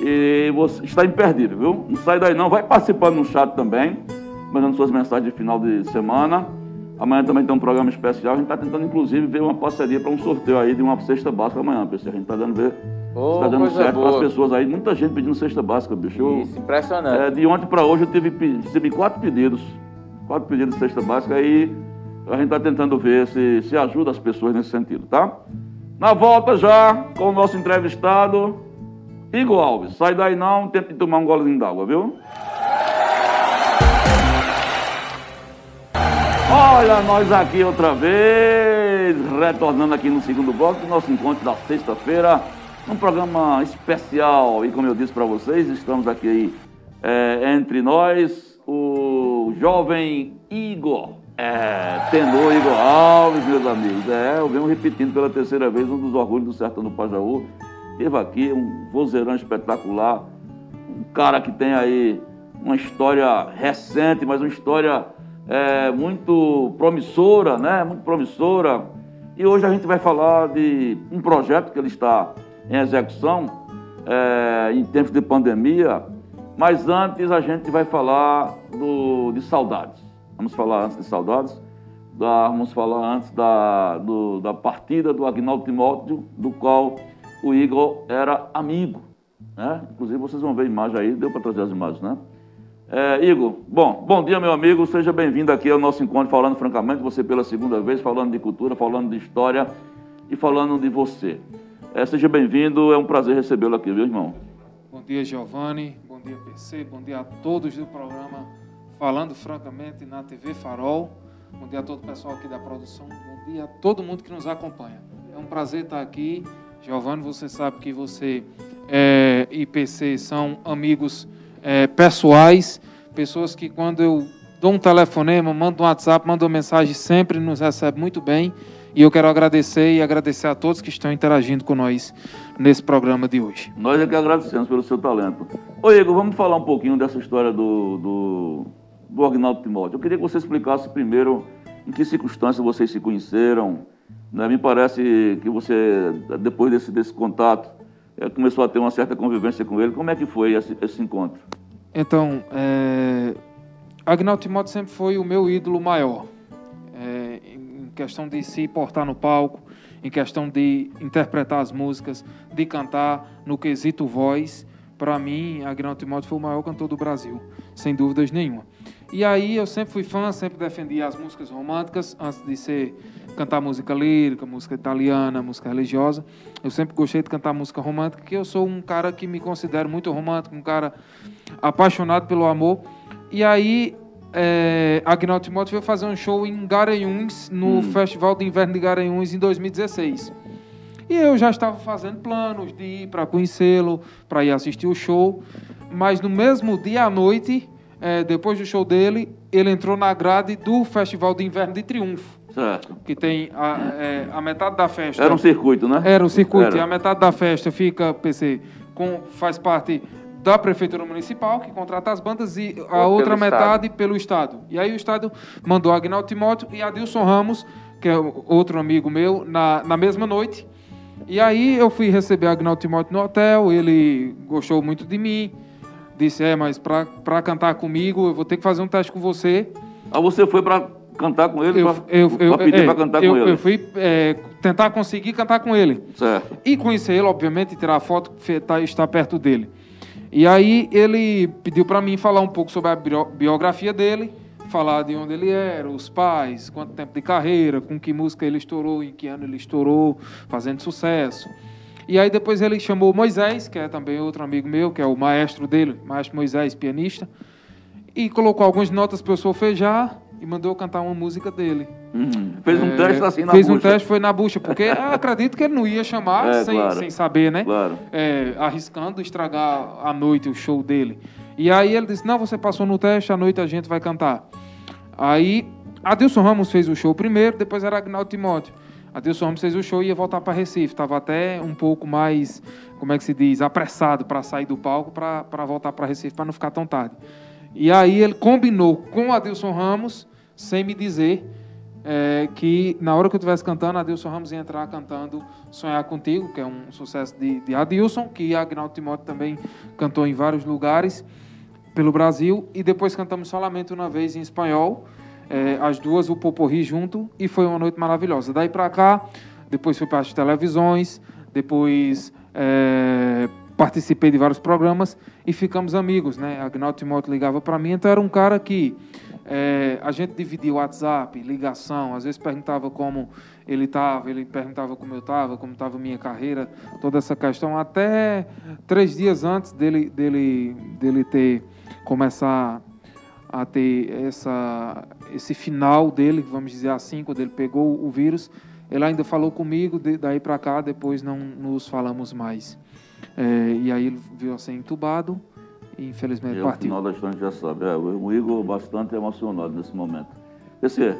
E você está imperdível, viu? Não sai daí não, vai participando no chat também, mandando suas mensagens de final de semana. Amanhã também tem um programa especial. A gente está tentando, inclusive, ver uma parceria para um sorteio aí de uma cesta básica amanhã, pessoal. A gente está dando ver. Ô, está dando certo para as pessoas aí. Muita gente pedindo cesta básica, bicho. Isso, impressionante. é, de ontem para hoje eu tive, recebi quatro pedidos. Quatro pedidos de cesta básica e a gente está tentando ver se, se ajuda as pessoas nesse sentido, tá? Na volta já com o nosso entrevistado, Igor Alves. Sai daí não, tente tomar um golezinho d'água, viu? Olha nós aqui outra vez, retornando aqui no segundo bloco do nosso encontro da sexta-feira, um programa especial. E como eu disse para vocês, estamos aqui é, entre nós o jovem Igor, é, tenor Igor Alves, meus amigos. É, eu venho repetindo pela terceira vez um dos orgulhos do Sertão do Pajaú. Teve aqui um vozeirão espetacular, um cara que tem aí uma história recente, mas uma história é, muito promissora, né? Muito promissora. E hoje a gente vai falar de um projeto que ele está em execução é, em tempos de pandemia. Mas antes a gente vai falar do, de saudades. Vamos falar antes de saudades. Da, vamos falar antes da, do- da partida do Agnaldo Timóteo, do qual o Igor era amigo. Né? Inclusive vocês vão ver a imagem aí, deu para trazer as imagens, né? É, Igor, bom, bom dia, meu amigo. Seja bem-vindo aqui ao nosso encontro, falando francamente, você pela segunda vez, falando de cultura, falando de história e falando de você. É, seja bem-vindo, é um prazer recebê-lo aqui, viu, irmão? Bom dia, Giovanni. Bom dia, PC. Bom dia a todos do programa Falando Francamente na TV Farol. Bom dia a todo o pessoal aqui da produção. Bom dia a todo mundo que nos acompanha. É um prazer estar aqui. Giovanni, você sabe que você é, e PC são amigos é, pessoais, pessoas que quando eu dou um telefonema, mando um WhatsApp, mando uma mensagem, sempre nos recebe muito bem. E eu quero agradecer e agradecer a todos que estão interagindo com nós nesse programa de hoje. Nós é que agradecemos pelo seu talento. Ô Igor, vamos falar um pouquinho dessa história do, do, do Agnaldo Timóteo. Eu queria que você explicasse primeiro em que circunstâncias vocês se conheceram. né? Me parece que você, depois desse, desse contato, começou a ter uma certa convivência com ele. Como é que foi esse, esse encontro? Então, é... Agnaldo Timóteo sempre foi o meu ídolo maior. É, em questão de se portar no palco, em questão de interpretar as músicas, de cantar, no quesito voz. Para mim, Agnaldo Timóteo foi o maior cantor do Brasil, sem dúvidas nenhuma. E aí eu sempre fui fã, sempre defendi as músicas românticas, antes de ser cantar música lírica, música italiana, música religiosa. Eu sempre gostei de cantar música romântica, porque eu sou um cara que me considero muito romântico, um cara apaixonado pelo amor. E aí, é, Agnaldo Timóteo veio fazer um show em Garanhuns, no Festival de Inverno de Garanhuns, em 2016. E eu já estava fazendo planos de ir para conhecê-lo, para ir assistir o show. Mas no mesmo dia à noite, é, depois do show dele, ele entrou na grade do Festival de Inverno de Triunfo, Certo. que tem a, é, a metade da festa. Era um circuito, né? Era o circuito. Era. E a metade da festa fica, PC, com, faz parte da Prefeitura Municipal, que contrata as bandas, e a pelo outra Estado. metade pelo Estado. E aí o Estado mandou Agnaldo Timóteo e Adilson Ramos, que é outro amigo meu, na, na mesma noite. E aí eu fui receber Agnaldo Timóteo no hotel, ele gostou muito de mim, disse, é, mas pra, pra cantar comigo eu vou ter que fazer um teste com você. Ah, você foi para cantar com ele? Eu, pra, eu, eu, pra pedir é, para cantar eu, com ele? eu fui é, tentar conseguir cantar com ele. Certo. E conhecer ele, obviamente, tirar a foto, tá- estar perto dele. E aí ele pediu para mim falar um pouco sobre a bio- biografia dele, falar de onde ele era, os pais, quanto tempo de carreira, com que música ele estourou, em que ano ele estourou, fazendo sucesso. E aí depois ele chamou Moisés, que é também outro amigo meu, que é o maestro dele, maestro Moisés, pianista, e colocou algumas notas para eu solfejar e mandou eu cantar uma música dele. Uhum. Fez um É, teste assim na Fez um bucha. teste, foi na bucha, porque acredito que ele não ia chamar É, sem, claro. sem saber, né? Claro. É, arriscando estragar a noite, o show dele. E aí ele disse, não, você passou no teste, à noite a gente vai cantar. Aí, Adilson Ramos fez o show primeiro, depois era Agnaldo Timóteo. Adilson Ramos fez o show e ia voltar para Recife. Estava até um pouco mais, como é que se diz, apressado para sair do palco, para voltar para Recife, para não ficar tão tarde. E aí ele combinou com Adilson Ramos, sem me dizer, é, que na hora que eu estivesse cantando, Adilson Ramos ia entrar cantando Sonhar Contigo, que é um sucesso de, de Adilson, que Agnaldo Timóteo também cantou em vários lugares pelo Brasil. E depois cantamos solamente uma vez em espanhol, é, as duas, o Poporri junto, e foi uma noite maravilhosa. Daí para cá, depois fui para as televisões, depois é, participei de vários programas e ficamos amigos, né? Agnaldo Timóteo ligava para mim, então era um cara que é, a gente dividia WhatsApp, ligação, às vezes perguntava como ele estava, ele perguntava como eu estava, como estava minha carreira, toda essa questão, até três dias antes dele, dele, dele ter começar a ter essa, esse final dele, vamos dizer assim, quando ele pegou o vírus, ele ainda falou comigo, de, daí para cá, depois não nos falamos mais. É, e aí ele viu assim entubado e infelizmente E partiu. final da história já sabe. É, o Igor bastante emocionado nesse momento. Esse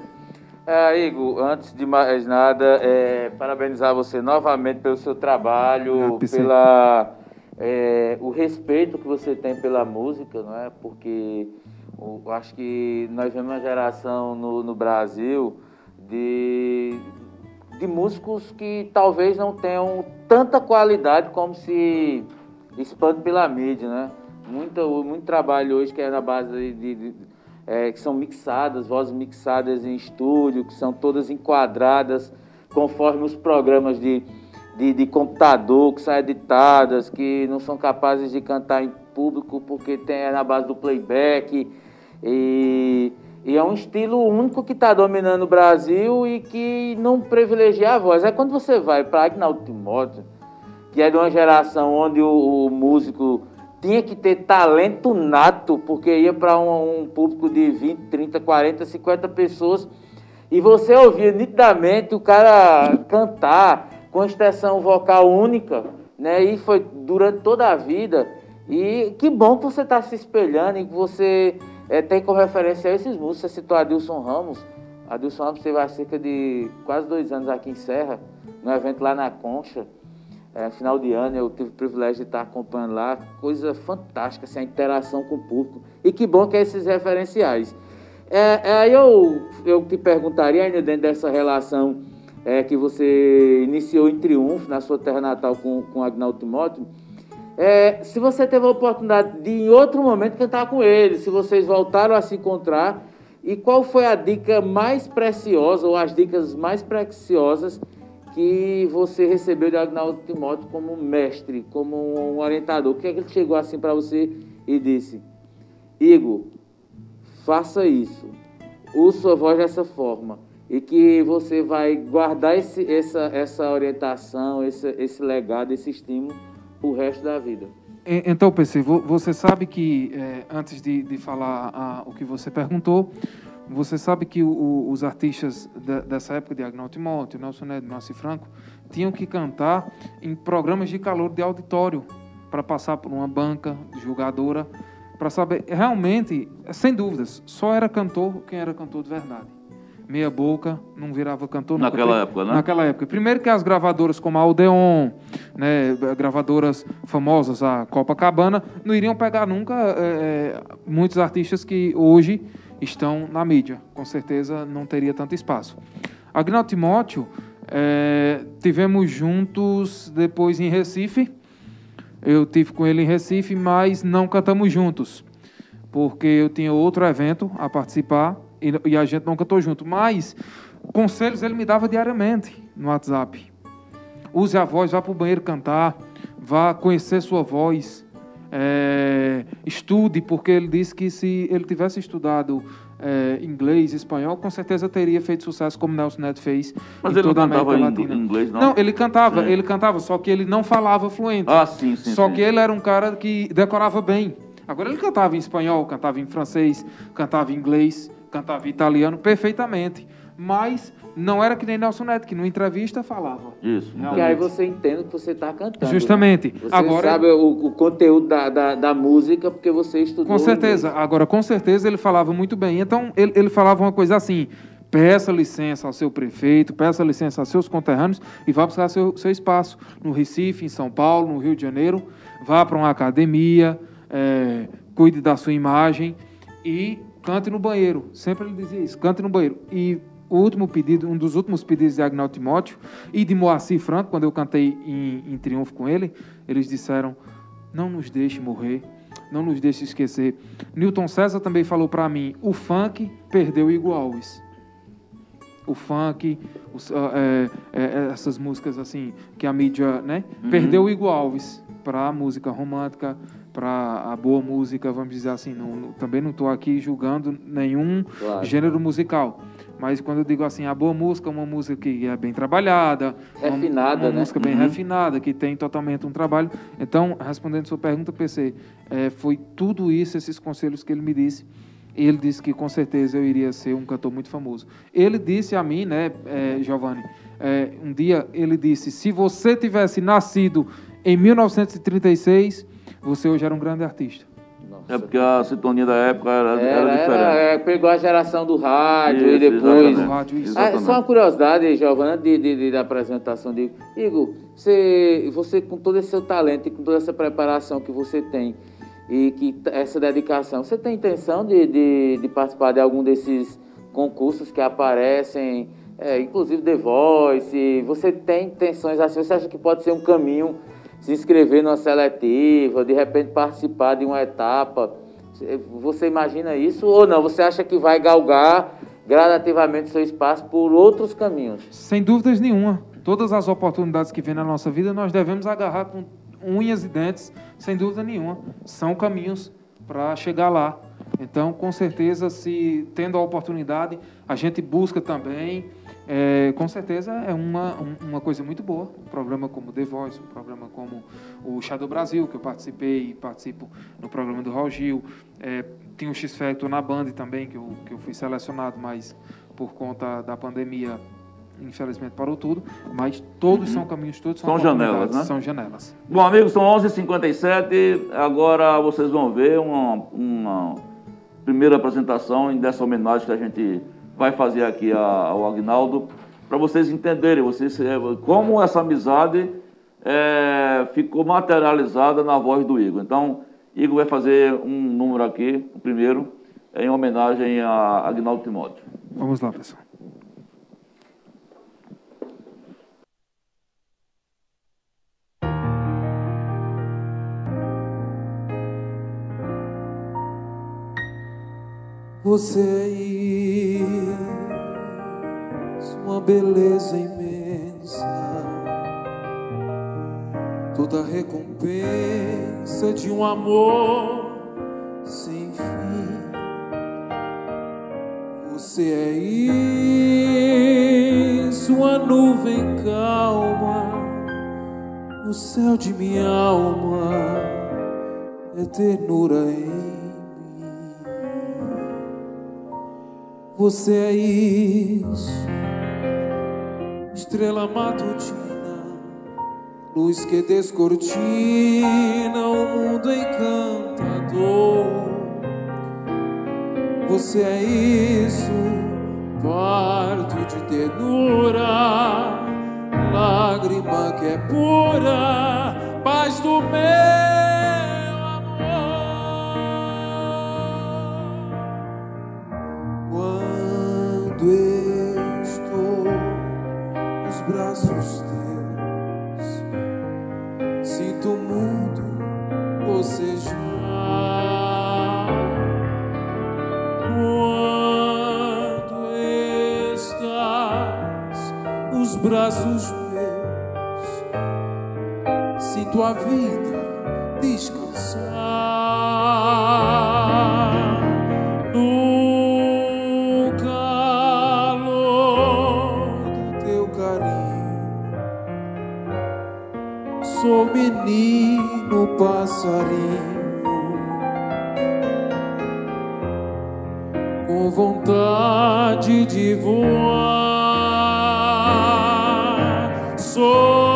É, Igor, antes de mais nada, é, parabenizar você novamente pelo seu trabalho, Ah, pela é, o respeito que você tem pela música, não é? Porque eu acho que nós vemos uma geração no, no Brasil de, de músicos que talvez não tenham tanta qualidade como se expande pela mídia, né? Muito, muito trabalho hoje que é na base de, de- de- é, que são mixadas, vozes mixadas em estúdio, que são todas enquadradas conforme os programas de, de, de computador que são editadas, que não são capazes de cantar em público porque tem é na base do playback. E, e é um estilo único que está dominando o Brasil e que não privilegia a voz. É quando você vai para Agnaldo Timóteo, que é de uma geração onde o, o músico tinha que ter talento nato, porque ia para um, um público de 20, 30, 40, 50 pessoas, e você ouvia nitidamente o cara cantar com extensão vocal única, né? E foi durante toda a vida. E que bom que você está se espelhando e que você eh, tem como referência esses músicos. Você citou Adilson Ramos. Adilson Ramos teve há cerca de quase dois anos aqui em Serra, num evento lá na Concha. É, final de ano eu tive o privilégio de estar acompanhando lá, coisa fantástica, assim, a interação com o público. E que bom que é esses referenciais. É, é, eu, eu te perguntaria, ainda dentro dessa relação é, que você iniciou em triunfo na sua terra natal com, com Agnaldo Timóteo, é, se você teve a oportunidade de, em outro momento, cantar com ele, se vocês voltaram a se encontrar, e qual foi a dica mais preciosa, ou as dicas mais preciosas que você recebeu de Agnaldo Timóteo como mestre, como um orientador? O que é que ele chegou assim para você e disse, Igor, faça isso, use sua voz dessa forma, e que você vai guardar esse, essa, essa orientação, esse, esse legado, esse estímulo o resto da vida. Então, PC, vo- você sabe que, eh, antes de, de falar ah, o que você perguntou, você sabe que o- os artistas de- dessa época de Agnaldo Timóteo, Nelson Neto, Márcio Franco, tinham que cantar em programas de calor de auditório para passar por uma banca julgadora, para saber, realmente, sem dúvidas, só era cantor quem era cantor de verdade. Meia boca, não virava cantor. nunca Naquela época, né? Naquela época. Primeiro que as gravadoras como a Aldeon, né, gravadoras famosas, a Copacabana, não iriam pegar nunca eh, muitos artistas que hoje estão na mídia. Com certeza não teria tanto espaço. Agnaldo Timóteo, eh, tivemos juntos depois em Recife. Eu tive com ele em Recife, mas não cantamos juntos porque eu tinha outro evento a participar e, e a gente não cantou junto. Mas conselhos ele me dava diariamente no WhatsApp. Use a voz, vá para o banheiro cantar, vá conhecer sua voz. é, estude, porque ele disse que se ele tivesse estudado é, inglês, espanhol, com certeza teria feito sucesso como Nelson Neto fez Mas ele não cantava em inglês, não? Não, ele cantava, É. ele cantava, só que ele não falava fluente. Ah, sim, sim. Só sim. que ele era um cara que decorava bem. Agora ele cantava em espanhol, cantava em francês, cantava em inglês, cantava italiano perfeitamente. Mas não era que nem Nelson Neto, que numa entrevista falava. Isso. Porque aí você entende o que você está cantando. Justamente. né? Você Agora- sabe o, o conteúdo da, da, da música porque você estudou. Com certeza. Agora, com certeza, ele falava muito bem. Então, ele, ele falava uma coisa assim: peça licença ao seu prefeito, peça licença aos seus conterrâneos e vá buscar seu, seu espaço no Recife, em São Paulo, no Rio de Janeiro. Vá para uma academia, é, cuide da sua imagem e cante no banheiro. Sempre ele dizia isso: cante no banheiro. E o último pedido, um dos últimos pedidos de Agnaldo Timóteo e de Moacir Franco, quando eu cantei em, em Triunfo com ele, eles disseram: não nos deixe morrer, não nos deixe esquecer. Newton César também falou para mim: o funk perdeu o Igor Alves. O funk, os, ah, é, é, essas músicas assim que a mídia, né, Uhum. perdeu o Igor Alves para a música romântica, para a boa música, vamos dizer assim. Não, também não estou aqui julgando nenhum Claro. gênero musical. Mas quando eu digo assim, a boa música é uma música que é bem trabalhada, uma- Refinada, uma, né? música bem Uhum. refinada, que tem totalmente um trabalho. Então, respondendo sua pergunta, PC, é, foi tudo isso, esses conselhos que ele me disse. Ele disse que com certeza eu iria ser um cantor muito famoso. Ele disse a mim, né, é, Giovanni, é, um dia ele disse: se você tivesse nascido em 1936, você hoje era um grande artista. É porque a sintonia da época era, era, Era, diferente. era, pegou a geração do rádio Isso, e depois. rádio, isso. Ah, só uma curiosidade, Giovana, de, de, de- da apresentação de Igor, você, você com todo esse seu talento e com toda essa preparação que você tem e que essa dedicação, você tem intenção de, de, de participar de algum desses concursos que aparecem, é, inclusive The Voice? Você tem intenções assim? Você acha que pode ser um caminho se inscrever numa seletiva, de repente participar de uma etapa? Você imagina isso ou não? Você acha que vai galgar gradativamente seu espaço por outros caminhos? Sem dúvidas nenhuma. Todas as oportunidades que vêm na nossa vida, nós devemos agarrar com unhas e dentes, sem dúvida nenhuma. São caminhos para chegar lá. Então, com certeza, se tendo a oportunidade, a gente busca também. É, com certeza é uma, um- uma coisa muito boa. Um programa como The Voice, um programa como o Shadow Brasil, que eu participei e participo no programa do Raul Gil. É, tem o X Factor na Band também, que eu, que eu fui selecionado, mas por conta da pandemia, infelizmente parou tudo. Mas todos são caminhos, todos são, Uhum. São janelas, né? São janelas. Bom, amigos, são 11h57. Agora vocês vão ver uma, uma primeira apresentação dessa homenagem que a gente vai fazer aqui ao Agnaldo, para vocês entenderem vocês, eh, como essa amizade eh, ficou materializada na voz do Igor. Então, Igor vai fazer um número aqui, o primeiro, em homenagem a Agnaldo Timóteo. Vamos lá, pessoal. Você é isso, uma beleza imensa, toda recompensa de um amor sem fim. Você é isso, uma nuvem calma no céu de minha alma, é ternura em Você é isso, estrela matutina, luz que descortina o mundo encantador. Você é isso, parto de ternura, lágrima que é pura, paz do meu nos braços meus, sinto a vida descansar. No calor do teu carinho, Sou menino passarinho. com vontade de voar. Sou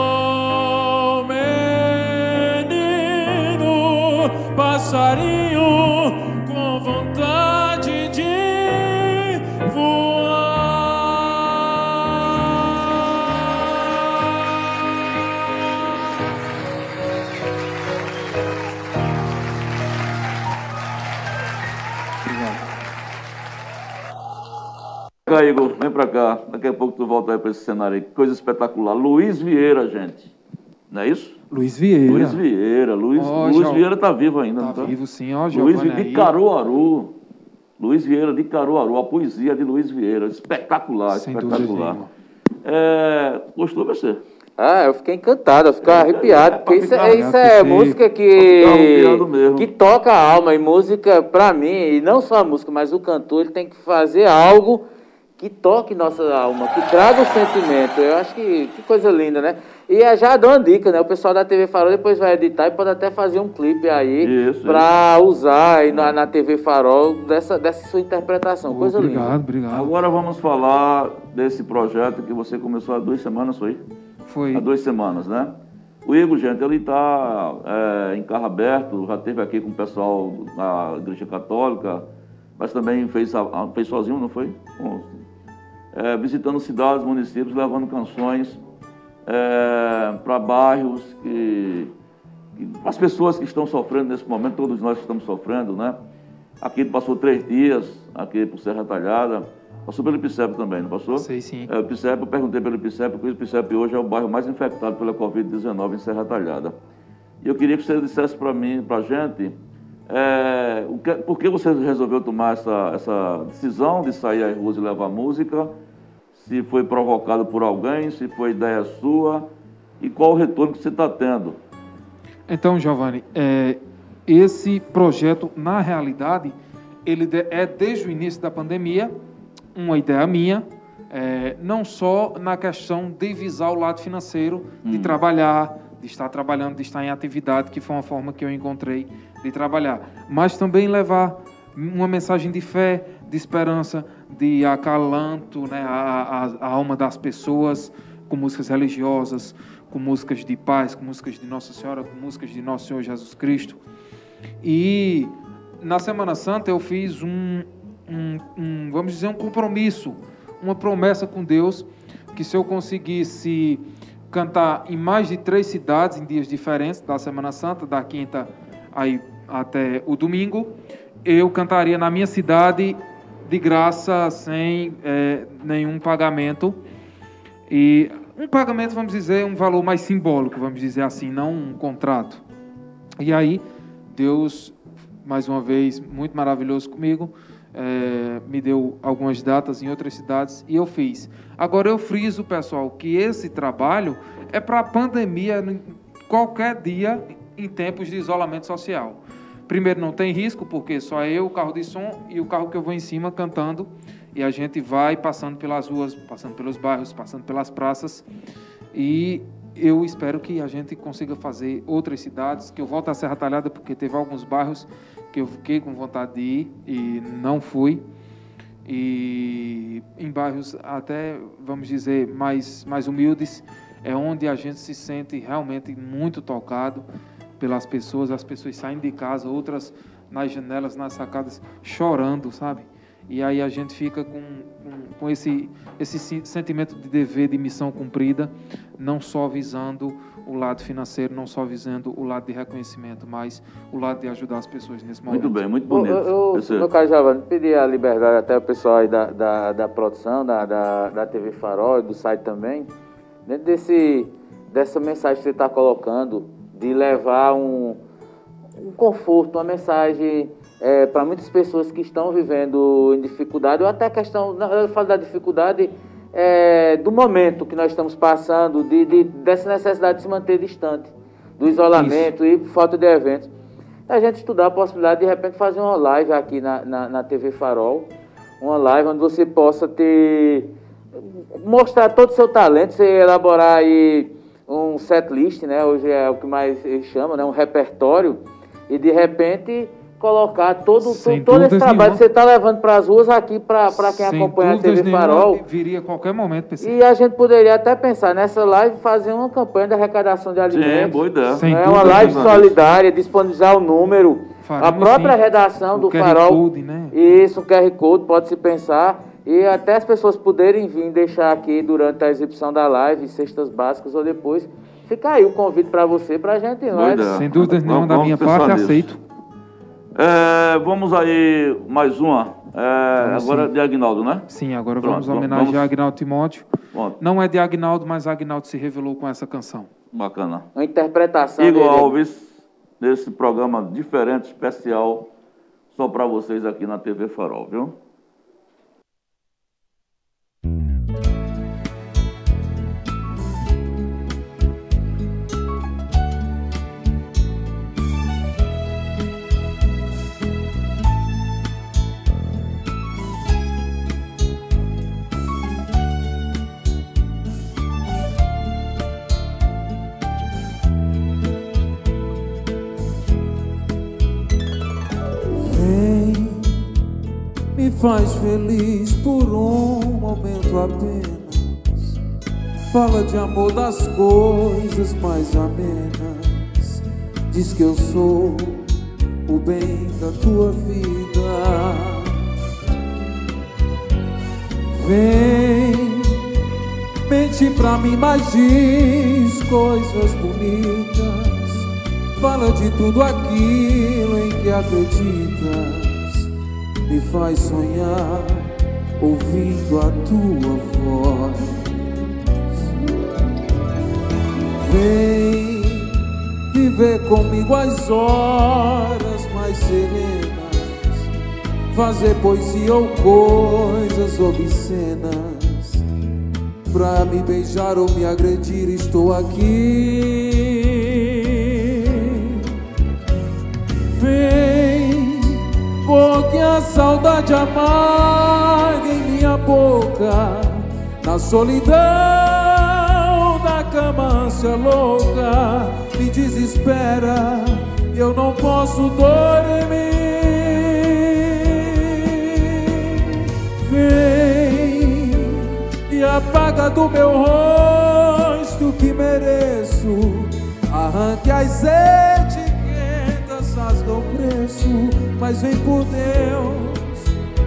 cá, Igor, vem pra cá. Daqui a pouco tu volta aí pra esse cenário aí. Que coisa espetacular. Luiz Vieira, gente. Não é isso? Luiz Vieira. Luiz Vieira. Luiz, Ó, Luiz Vieira tá vivo ainda, Tá não tá? vivo sim, ó, Luiz Giovanni de. Caruaru. Luiz Vieira de Caruaru. A poesia de Luiz Vieira. Espetacular, Sem espetacular. É, gostou, você? Ah, eu fiquei encantado, eu fiquei arrepiado, porque isso, é, isso é música que, que toca a alma, e música, pra mim, e não só a música, mas o cantor, ele tem que fazer algo que toque nossa alma, que traga o sentimento. Eu acho que, que coisa linda, né? E é já dou uma dica, né? O pessoal da TV Farol depois vai editar e pode até fazer um clipe aí Isso, pra usar aí na, na TV Farol dessa, dessa sua interpretação. Coisa obrigado, linda. obrigado. Agora vamos falar desse projeto que você começou há duas semanas, foi? Foi. Há duas semanas, né? O Igor, gente, ele está em carro aberto, já esteve aqui com o pessoal da Igreja Católica, mas também fez, fez sozinho, não foi? Com- é, visitando cidades, municípios, levando canções para bairros que, que as pessoas que estão sofrendo nesse momento, todos nós estamos sofrendo, né? Aqui passou três dias, aqui por Serra Talhada, passou pelo Ipicep também, não passou? Sei sim. É, Ipicep, eu perguntei pelo Ipicep, porque o Ipicep hoje é o bairro mais infectado pela Covid-19 em Serra Talhada. E eu queria que você dissesse para mim, para a gente, é, o que, por que você resolveu tomar essa, essa decisão de sair às ruas e levar música? Se foi provocado por alguém, se foi ideia sua, e qual o retorno que você está tendo? Então, Giovanni, é, esse projeto, na realidade, ele é desde o início da pandemia uma ideia minha, é, não só na questão de visar o lado financeiro, de trabalhar, de estar trabalhando, de estar em atividade, que foi uma forma que eu encontrei de trabalhar, mas também levar uma mensagem de fé, de esperança, de acalanto né, à, à- à alma das pessoas, com músicas religiosas, com músicas de paz, com músicas de Nossa Senhora, com músicas de Nosso Senhor Jesus Cristo. E na Semana Santa eu fiz um, um- um, vamos dizer, um compromisso, uma promessa com Deus, que se eu conseguisse cantar em mais de três cidades em dias diferentes da Semana Santa, da quinta aí até o domingo, eu cantaria na minha cidade de graça, sem eh, nenhum pagamento. E um pagamento, vamos dizer, um valor mais simbólico, vamos dizer assim, não um contrato. E aí, Deus, mais uma vez, muito maravilhoso comigo, eh, me deu algumas datas em outras cidades e eu fiz. Agora, eu friso, pessoal, que esse trabalho é para a pandemia, em qualquer dia, em tempos de isolamento social. Primeiro, não tem risco, porque só eu, o carro de som e o carro que eu vou em cima cantando. E a gente vai passando pelas ruas, passando pelos bairros, passando pelas praças. E eu espero que a gente consiga fazer outras cidades, que eu volte à Serra Talhada, porque teve alguns bairros que eu fiquei com vontade de ir e não fui. E em bairros até, vamos dizer, mais, mais humildes, é onde a gente se sente realmente muito tocado pelas pessoas. As pessoas saem de casa, outras nas janelas, nas sacadas, chorando, sabe? E aí a gente fica com, com, com esse, esse sentimento de dever, de missão cumprida, não só visando o lado financeiro, não só visando o lado de reconhecimento, mas o lado de ajudar as pessoas nesse momento. Muito bem, muito Eu, bonito. eu, Esse- meu caro Giovanni, pedi a liberdade até o pessoal aí da, da, da produção, da, da, da TV Farol e do site também, dentro desse, dessa mensagem que você está colocando, de levar um, um conforto, uma mensagem para muitas pessoas que estão vivendo em dificuldade, ou até a questão, eu falo da dificuldade é, do momento que nós estamos passando, de, de- dessa necessidade de se manter distante, do isolamento e falta de eventos. A gente estudar a possibilidade de, de repente fazer uma live aqui na, na, na TV Farol, uma live onde você possa ter mostrar todo o seu talento, você elaborar aí um set list, né? Hoje é o que mais eles chamam, né? Um repertório e de repente colocar todo, todo, todo esse trabalho nenhuma. que você está levando para as ruas aqui para quem Sem acompanha a TV nenhuma, Farol. Viria a qualquer momento, PC. E a gente poderia até pensar nessa live fazer uma campanha de arrecadação de alimentos. boa ideia. Sem é uma live nenhuma. solidária, disponibilizar o número. a Faremos própria sim. redação O do QR Farol. Code, né? Isso, um QR Code, pode se pensar. E até as pessoas poderem vir deixar aqui durante a exibição da live, cestas básicas ou depois. Fica aí o convite para você, para a gente. Não é? Sem dúvidas Vamos- nenhuma da minha parte, nisso. aceito. É, vamos aí, mais uma. É, agora sim. de Agnaldo, né? Sim, agora Pronto, vamos homenagear vamos- Agnaldo Timóteo. Pronto. Não é de Agnaldo, mas Agnaldo se revelou com essa canção. Bacana. Uma interpretação Igor dele. Alves, nesse programa diferente, especial, só para vocês aqui na TV Farol, viu? Faz feliz por um momento apenas. Fala de amor das coisas mais amenas. Diz que eu sou o bem da tua vida. Vem, mente pra mim, mas diz coisas bonitas. Fala de tudo aquilo em que acreditas. Me faz sonhar ouvindo a tua voz. Vem viver comigo as horas mais serenas. Fazer poesia ou coisas obscenas. Pra me beijar ou me agredir, estou aqui. Vem, porque a saudade amarga em minha boca, na solidão da cama ânsia louca, me desespera e eu não posso dormir. Vem e apaga do meu rosto que mereço. Arranque as rasga o preço, mas vem por Deus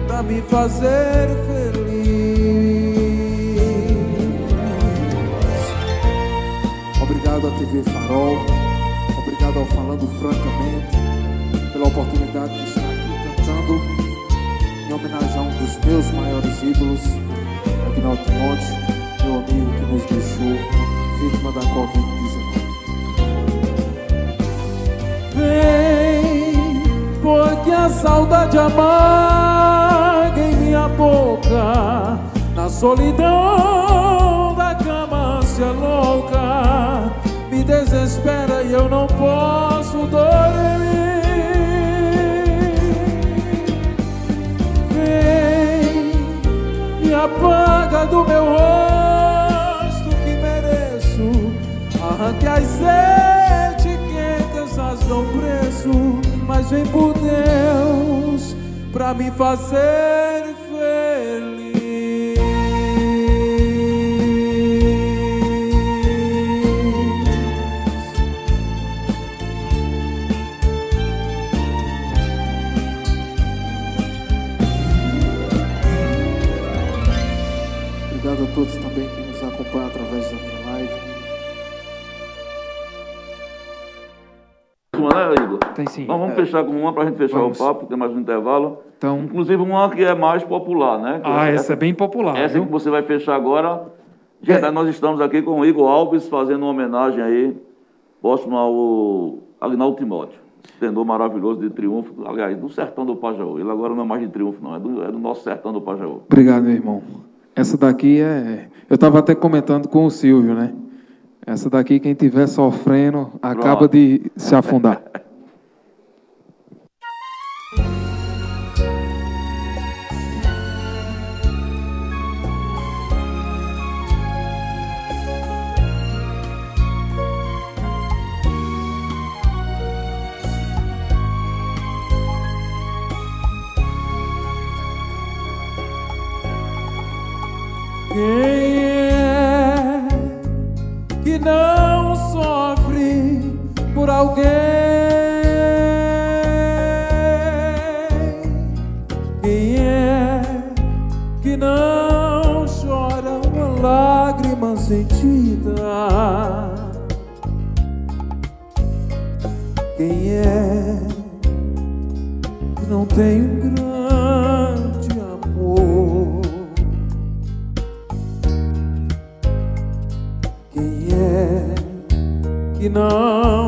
pra me fazer feliz. Obrigado à TV Farol, obrigado ao Falando Francamente, pela oportunidade de estar aqui cantando em homenagem a um dos meus maiores ídolos, Agnaldo Timóteo, meu amigo que nos deixou vítima da Covid-19. Vem, porque a saudade amarga em minha boca, na solidão da cama ânsia louca, me desespera e eu não posso dormir. Vem e apaga do meu rosto que mereço, arranque as etiquetas, rasga o preço, mas vem por Deus pra me fazer Tem sim. Então vamos É. fechar com uma para a gente fechar Vamos. o papo, tem mais um intervalo. Então- Inclusive uma que é mais popular, né? Que Ah, essa é bem popular, Essa viu? É. que você vai fechar agora. Gente, nós estamos aqui com o Igor Alves fazendo uma homenagem aí, próximo ao Agnaldo Timóteo. Tenor maravilhoso de triunfo, aliás, do sertão do Pajaú. Ele agora não é mais de triunfo, não, é do, é do nosso sertão do Pajaú. Obrigado, meu irmão. Essa daqui é. Eu estava até comentando com o Silvio, né? Essa daqui, quem estiver sofrendo, acaba Pronto. de se afundar. Alguém? Quem é que não chora uma lágrima sentida? Quem é que não tem um grande amor? Quem é que não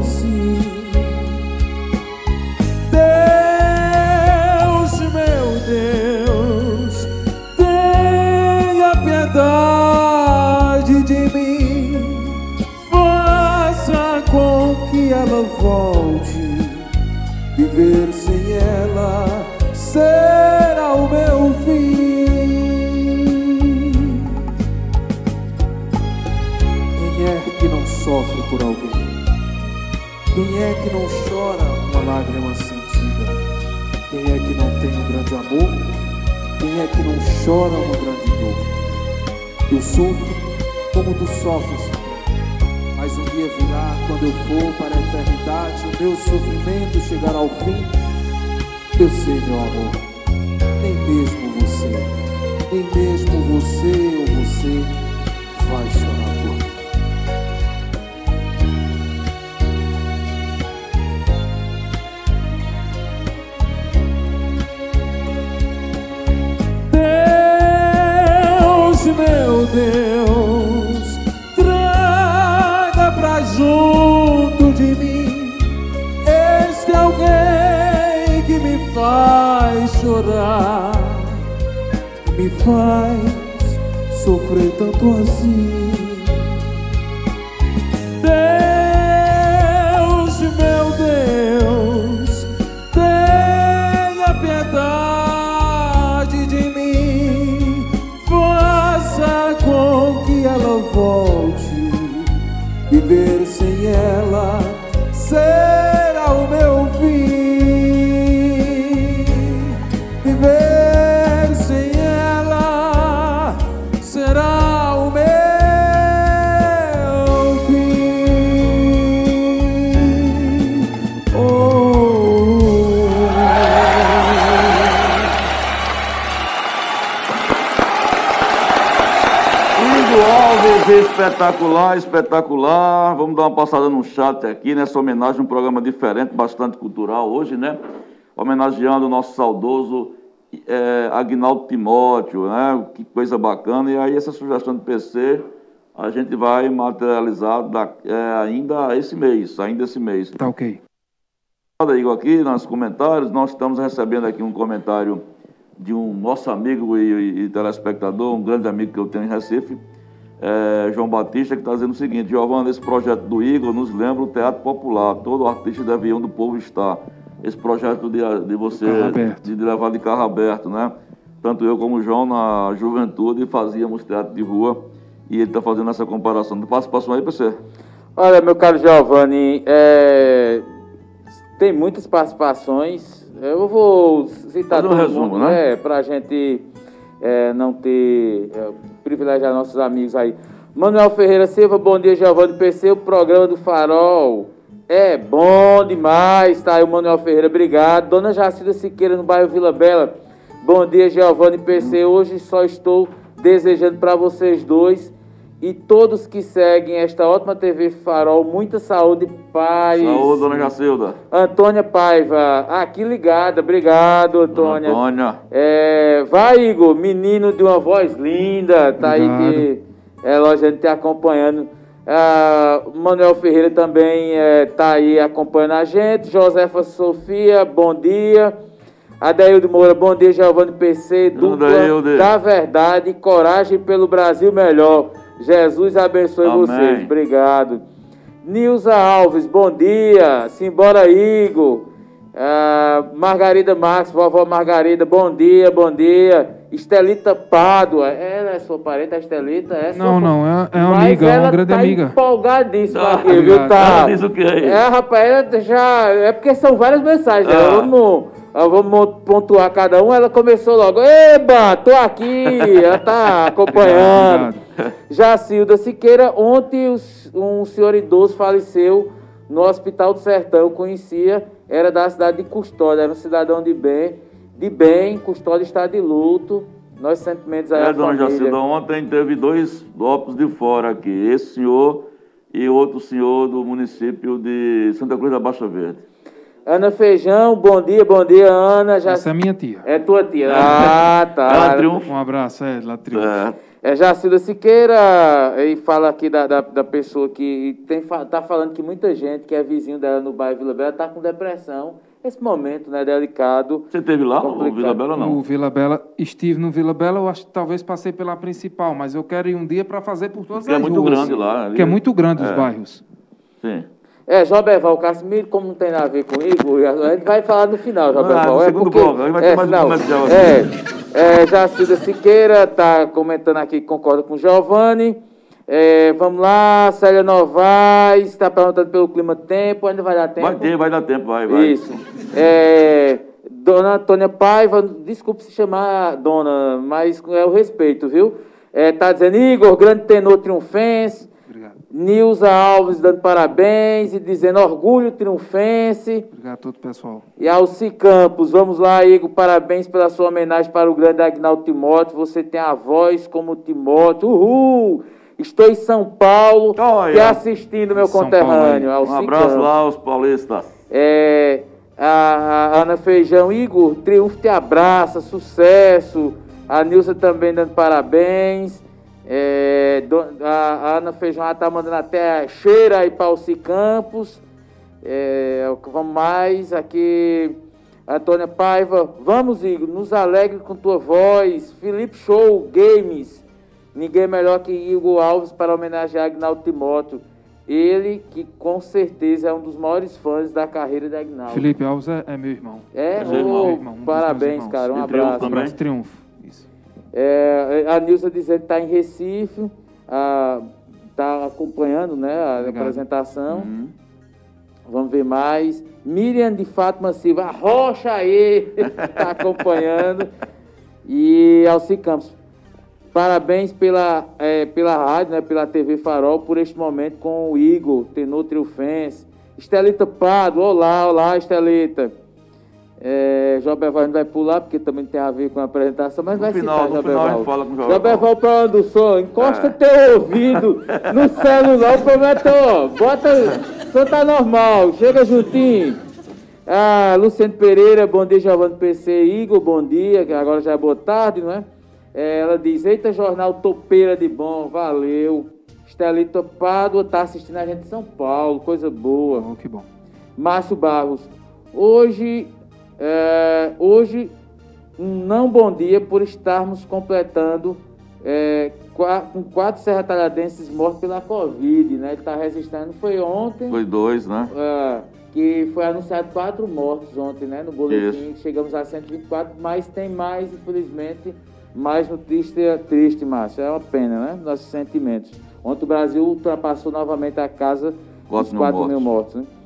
assim. Deus, meu Deus, tenha piedade de mim, faça com que ela volte. Viver sem ela será o meu fim. Quem é que não sofre por alguém? Quem é que não chora uma lágrima sentida? Quem é que não tem um grande amor? Quem é que não chora uma grande dor? Eu sofro como tu sofres, mas um dia virá quando eu for para a eternidade, o meu sofrimento chegará ao fim. Eu sei, meu amor, nem mesmo você, nem mesmo você ou você vai chorar faz sofrer tanto assim. Espetacular, espetacular. Vamos dar uma passada no chat aqui, nessa homenagem, um programa diferente, bastante cultural hoje, né? Homenageando o nosso saudoso é, Agnaldo Timóteo, né? Que coisa bacana. E aí, essa sugestão do PC, a gente vai materializar da- é, ainda esse mês, ainda esse mês. Tá ok. Olha, Igor, aqui nos comentários, nós estamos recebendo aqui um comentário de um nosso amigo e, e- e telespectador, um grande amigo que eu tenho em Recife, é, João Batista, que está dizendo o seguinte, Giovanni, esse projeto do Igor nos lembra o teatro popular, todo artista deve ir onde o povo está. Esse projeto de, de você, de, de levar de carro aberto, né? Tanto eu como o João, na juventude, fazíamos teatro de rua, e ele está fazendo essa comparação. Participação aí, PC? Olha, meu caro Giovanni, é, tem muitas participações. Eu vou citar Fazer um todo resumo, mundo, né? né? Para a gente é, não ter é, privilegiar nossos amigos aí. Manuel Ferreira Silva, bom dia, Giovanni PC, o programa do Farol É bom demais, tá aí o Manuel Ferreira, obrigado. Dona Jacida Siqueira, no bairro Vila Bela. Bom dia, Giovanni PC. Hoje só estou desejando para vocês dois e todos que seguem esta ótima TV Farol muita saúde e paz. Saúde, dona Jacilda. Antônia Paiva, aqui ligada, obrigado, Antônia. Antônia. É, vai, Igor, menino de uma voz linda, tá aí que é lógico, a gente tá acompanhando. Ah, Manuel Ferreira também é, tá aí acompanhando a gente. Josefa Sofia, bom dia. Adeildo Moura, bom dia, Giovanni PC, dupla Adeildo. da verdade, coragem pelo Brasil melhor. Jesus abençoe Amém. vocês, obrigado. Nilza Alves, bom dia. Simbora, Igor. Ah, Margarida Marques, vovó Margarida, bom dia, bom dia. Estelita Pádua, ela é sua parente, a Estelita? É sua Não, não, é, é uma Mas amiga, é ela uma grande tá amiga. empolgadíssima Tá, aqui, viu? Tá. Ela diz o quê aí? É, rapaz, ela já. É porque são várias mensagens. né? Ah. Vamos, ah, vamos pontuar cada um. Ela começou logo. Eba, tô aqui. ela tá acompanhando. Jacilda Siqueira, ontem um senhor idoso faleceu no Hospital do Sertão. Eu conhecia, era da cidade de Custódia, era um cidadão de bem. De bem, Custódia está de luto. Nossos sentimentos aí É, à dona família. Jacilda, ontem teve dois óculos de fora aqui. Esse senhor e outro senhor do município de Santa Cruz da Baixa Verde. Ana Feijão, bom dia, bom dia, Ana. Já... Essa é minha tia. É tua tia. Ah, tá. Ela triunfa. Um abraço, é, lá triunfa. É. É Jacilda Siqueira, e fala aqui da, da, da pessoa que tem, fa- tá falando que muita gente que é vizinho dela no bairro Vila Bela tá com depressão. Esse momento, né, delicado. Você teve lá no. Vila Bela, No não? Vila Bela, estive no Vila Bela, eu acho que talvez passei pela principal, mas eu quero ir um dia para fazer por todas Porque é as muito ruas. grande lá. ali. Que é muito grande os É. bairros. Sim. É, Joberval Casimiro, como não tem nada a ver comigo, a gente vai falar no final, Joberval. no é segundo porque, bloco, aí vai ter é, mais um não, comercial aqui. É, é, Jacilda Siqueira tá comentando aqui que concorda com o Giovanni. É, vamos lá, Célia Novaes está perguntando pelo clima tempo, ainda vai dar tempo? Vai ter, vai dar tempo, vai, vai. Isso. É, dona Antônia Paiva, desculpe se chamar dona, mas é o respeito, viu? É, tá dizendo, Igor, grande tenor triunfense. Obrigado. Nilza Alves dando parabéns e dizendo orgulho triunfense. Obrigado a todo o pessoal. E Alci Campos, vamos lá, Igor, parabéns pela sua homenagem para o grande Agnaldo Timóteo. Você tem a voz como Timóteo. Uhul! Estou em São Paulo, Olha. te assistindo, meu São conterrâneo. Paulo Alci Um abraço Campos. lá aos paulistas. É, a, a Ana Feijão, Igor, triunfo te abraça, sucesso. A Nilza também dando parabéns. É, a, Ana Feijão ela tá mandando até cheira aí para Alci Campos. É, vamos mais aqui. Antônia Paiva, vamos, Igor, nos alegre com tua voz. Felipe Show Games. Ninguém melhor que Igor Alves para homenagear Agnaldo Timóteo. Ele que com certeza é um dos maiores fãs da carreira de Agnaldo. Felipe Alves é, é meu irmão. É, irmão. Meu irmão, um parabéns, cara. Um abraço. Um também. abraço, triunfo. Isso. É, a Nilza dizendo que está em Recife, está acompanhando né, a Obrigado. apresentação. Uhum. Vamos ver mais. Miriam de Fátima Silva, a rocha aí, está acompanhando. E Alci Campos, parabéns pela, eh, pela rádio, né, pela TV Farol, por este momento com o Igor, tenor triunfense. Estelita Pado, olá, olá, Estelita. É, Joberval não vai pular, porque também tem a ver com a apresentação, mas No vai final- citar Joberval. fala com o Joberval. Joberval para onde o som, encosta É. teu ouvido no celular, o problema é teu, ó, bota, o som tá normal, chega juntinho. Ah, Luciano Pereira, bom dia, Giovanni PC, Igor, bom dia, que agora já é boa tarde, não é? É, ela diz, eita jornal topeira de bom, valeu. Estelita Pádua tá assistindo a gente de São Paulo, coisa boa. Oh, que bom. Márcio Barros, hoje, é, hoje, um não bom dia por estarmos completando é, com quatro serratalhadenses mortos pela Covid, né? Ele está registrando, foi ontem, Foi dois, né? é, que foi anunciado quatro mortos ontem, né? No boletim, chegamos a 124, mas tem mais, infelizmente, mais notícia triste, Márcio. É uma pena, né? Nossos sentimentos. Ontem o Brasil ultrapassou novamente a casa Quatro dos mil 4 mil mortos. mortos, né?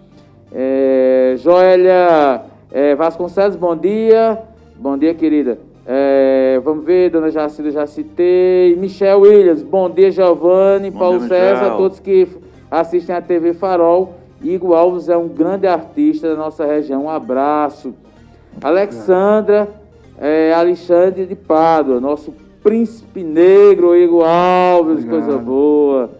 É, Joélia é, Vasconcelos, bom dia. Bom dia, querida. É, vamos ver, dona Jacilda, já citei. Michel Williams, bom dia, Giovanni, Bom Paulo dia, César, Michel. todos que assistem a TV Farol Igor Alves é um grande artista da nossa região. Um abraço. Alexandra é, Alexandre de Pádua, nosso príncipe negro, Igor Alves, Obrigado. coisa boa.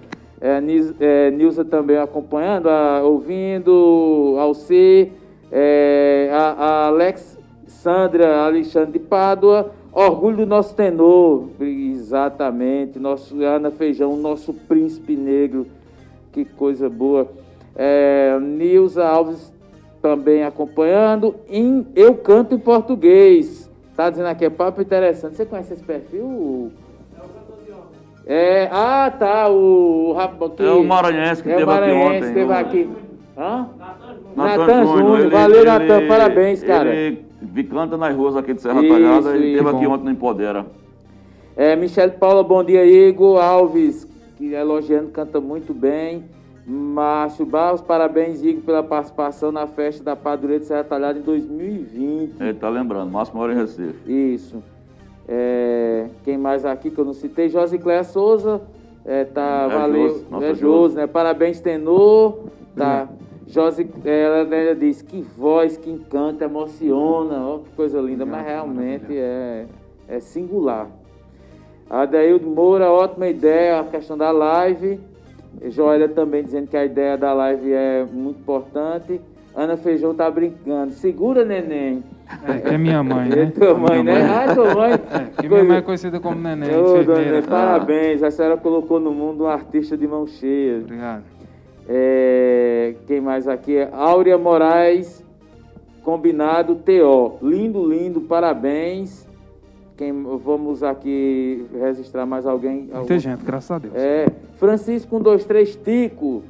É, é, Nilza também acompanhando, a- ouvindo, Alci, é, a, a Alexandra Alexandre de Pádua, orgulho do nosso tenor, exatamente, nosso Ana Feijão, nosso príncipe negro, que coisa boa. É, Nilza Alves também acompanhando. Em, eu canto em português. Tá dizendo aqui, é papo interessante. Você conhece esse perfil? É, ah, tá, o, o que- É o maranhense que é teve aqui ontem, teve o- aqui. Hã? Natan Júnior, valeu, Natan, parabéns, cara. Ele canta nas ruas aqui de Serra Isso, Talhada e teve aqui ontem no Empodera. É, Michele Paula, bom dia, Igor Alves, que elogiando, canta muito bem. Márcio Barros, parabéns, Igor, pela participação na festa da Padroeira de Serra Talhada em 2020. Ele tá lembrando, Márcio mora em Recife. Isso. É, quem mais aqui que eu não citei? Josicléia Souza. É, tá, É valeu. Josi, nossa é né? Parabéns, tenor. Tá. Josi, ela, ela diz que voz, que encanta, emociona. Ó, que coisa linda. Mas realmente é, é singular. Adaildo Moura, ótima ideia, a questão da live. Joélia também dizendo que a ideia da live é muito importante. Ana Feijão tá brincando. Segura, neném. É, é minha mãe, É né? tua mãe, né? Minha Ah, tua mãe. É, que minha mãe é conhecida como neném, Ô, dona. Neném, parabéns. A senhora colocou no mundo um artista de mão cheia. Obrigado. É, quem mais aqui é Áurea Moraes, combinado TO. Lindo, lindo, parabéns. Quem, vamos aqui registrar mais alguém. Muita gente, graças a Deus. É, Francisco 123 Tico.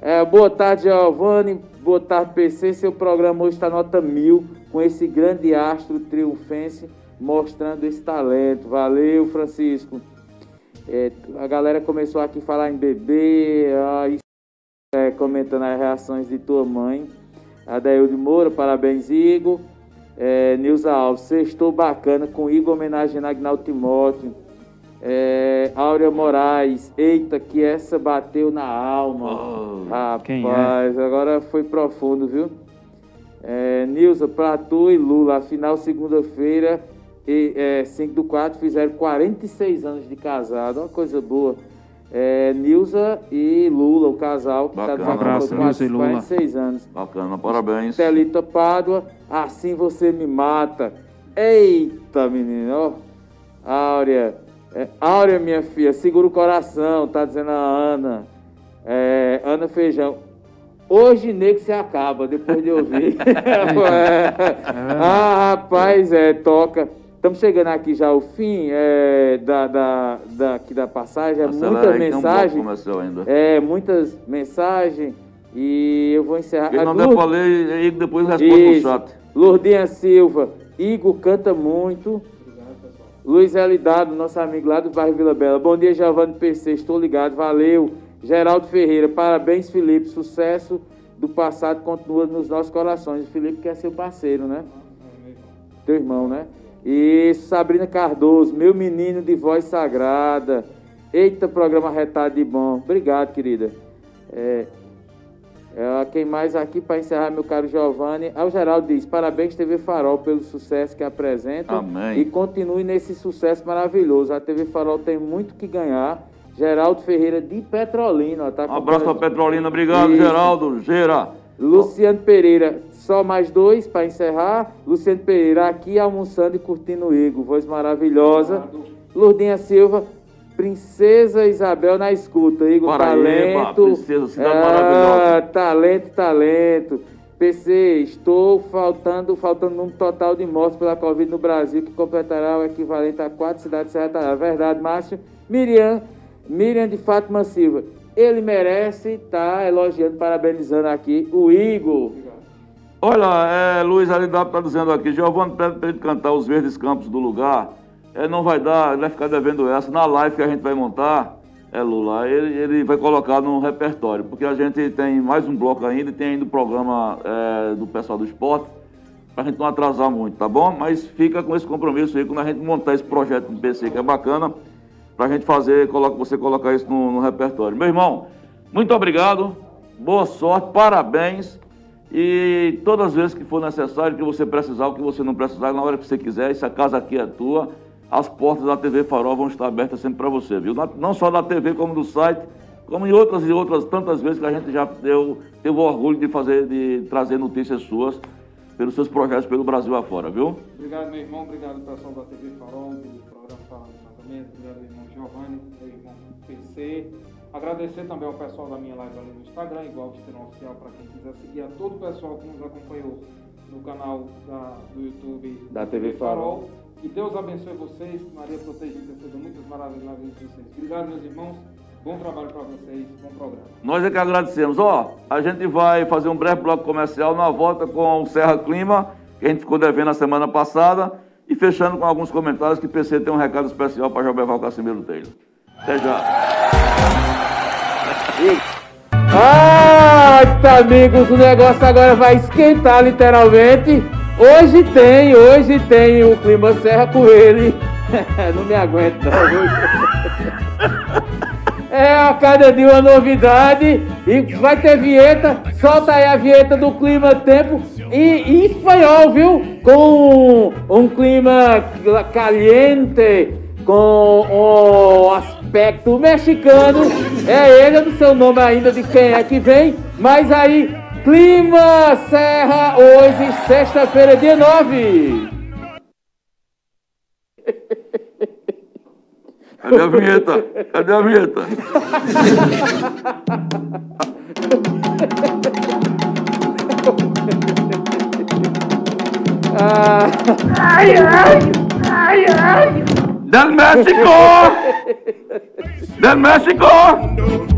É, boa tarde, Giovanni. Boa tarde, PC. Seu programa hoje está nota mil, com esse grande astro triunfense mostrando esse talento. Valeu, Francisco. É, a galera começou aqui a falar em bebê, ah, é, comentando as reações de tua mãe. Adaildo Moura, parabéns, Igor. É, Nilza Alves, sextou bacana com Igor homenageando Agnaldo Timóteo. É, Áurea Moraes, eita, que essa bateu na alma. Rapaz, Quem é? agora foi profundo, viu? É, Nilza, pra tu e Lula, afinal, segunda-feira, e, é, 5 do 4, fizeram 46 anos de casado, uma coisa boa. É, Nilza e Lula, o casal que Bacana. tá Um abraço, Nilza e Lula. 46 anos. Bacana, parabéns. Telita Pádua, assim você me mata. Eita, menino, ó. Áurea, é, Áurea, minha filha, segura o coração, tá dizendo a Ana. É, Ana Feijão. Hoje nego se acaba, depois de ouvir. É. ah, rapaz, é, toca. Estamos chegando aqui já ao fim é, da, da, da, aqui da passagem. É Acelera muita tem um bloco mensagem. ainda. É, muitas mensagens. E eu vou encerrar. Quem Ah, não Lourdes- der pra ler, aí depois responde no Isso. chat. Lourdinha Silva, Igor canta muito. Luiz L. Dado, nosso amigo lá do bairro Vila Bela. Bom dia, Giovanni PC, estou ligado, valeu. Geraldo Ferreira, parabéns, Felipe. Sucesso do passado continua nos nossos corações. O Felipe quer ser o parceiro, né? Teu irmão, né? E Sabrina Cardoso, meu menino de voz sagrada. Eita, programa retado de bom. Obrigado, querida. É, é, quem mais aqui para encerrar, meu caro Giovanni? Ah, o Geraldo diz: parabéns, TV Farol, pelo sucesso que apresenta. Amém. E continue nesse sucesso maravilhoso. A TV Farol tem muito que ganhar. Geraldo Ferreira de Petrolina. Tá Um abraço pra Petrolina, obrigado, Isso. Geraldo. Gera. Luciano Pereira, só mais dois para encerrar. Luciano Pereira aqui almoçando e curtindo o Igor, voz maravilhosa. Lourdinha Silva, Princesa Isabel na escuta. Igor, Paraíba, talento. princesa, cidade Ah, maravilhosa. Talento, talento. PC, estou faltando, faltando número total de mortes pela Covid no Brasil, que completará o equivalente a quatro cidades Talhada. Verdade, Márcio. Miriam, Miriam de Fátima Silva. Ele merece estar elogiando, parabenizando aqui o Igor. Olha, é, Luiz Alidap está dizendo aqui, Giovanni pede para ele cantar os verdes campos do lugar. É, não vai dar, ele vai ficar devendo essa. Na live que a gente vai montar, é Lula, ele, ele vai colocar no repertório, porque a gente tem mais um bloco ainda tem ainda o programa é, do pessoal do esporte, para a gente não atrasar muito, tá bom? Mas fica com esse compromisso aí, quando a gente montar esse projeto do PC, que é bacana, para a gente fazer, coloca, você colocar isso no, no repertório. Meu irmão, muito obrigado. boa sorte, parabéns. E todas as vezes que for necessário, que você precisar, o que você não precisar, na hora que você quiser, essa casa aqui é tua, as portas da TV Farol vão estar abertas sempre para você, viu? Não só da TV, como do site, como em outras e outras tantas vezes que a gente já deu, teve o orgulho de fazer, de trazer notícias suas pelos seus projetos pelo Brasil afora, viu? Obrigado, meu irmão, obrigado pessoal da TV Farol, do programa Tratamento, obrigado, irmão Giovanni, irmão PC. Agradecer também ao pessoal da minha live ali no Instagram, igual o Estrela Oficial, para quem quiser seguir, a todo o pessoal que nos acompanhou no canal da, do YouTube da TV Farol. E Deus abençoe vocês, que Maria proteja e interceda muitas maravilhas na vida de vocês. Obrigado, meus irmãos. Bom trabalho para vocês, bom programa. Nós é que agradecemos. Ó, a gente vai fazer um breve bloco comercial na volta com o Serra Clima, que a gente ficou devendo na semana passada, e fechando com alguns comentários que PC tem um recado especial para Joberval Casimiro Taylor. Até já. Ah, amigos, o negócio agora vai esquentar literalmente. Hoje tem, hoje tem o Clima Serra com ele. não me aguento não. É a cada dia uma novidade e vai ter vinheta. Solta aí a vinheta do Clima Tempo e em espanhol, viu? Com um clima caliente, com o aspecto mexicano. É ele, eu não sei o nome ainda de quem é que vem, mas aí, Clima Serra, hoje, sexta-feira, dia 9. Cadê a vinheta? Cadê a vinheta? Ah. Ai, ai, ai, ai. Del México! Del México!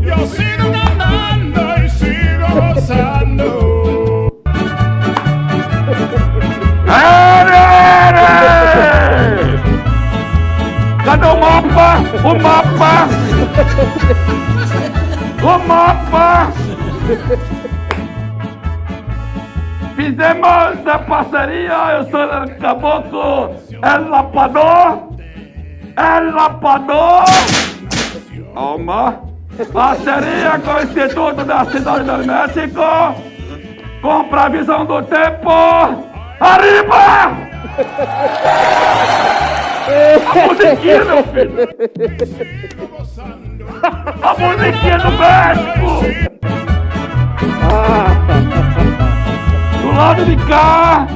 Yo sigo cantando y sigo gozando. ¡Eres! Cadê o mapa? O mapa! O mapa! Fizemos a parceria, eu sou o caboclo El Lapador! El Lapador! Uma parceria com o Instituto da Cidade do México com previsão do tempo. Arriba! A musiquinha, meu filho! A musiquinha do México! Do lado de cá!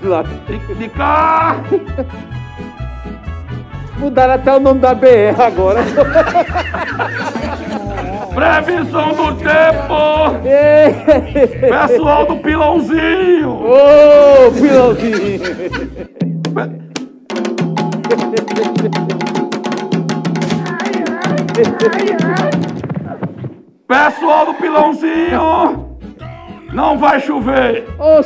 Do lado de, de cá! Mudaram até o nome da BR agora. Previsão do tempo! Pessoal do pilãozinho! Ô, oh, pilãozinho! Pessoal do pilãozinho! Não vai chover! O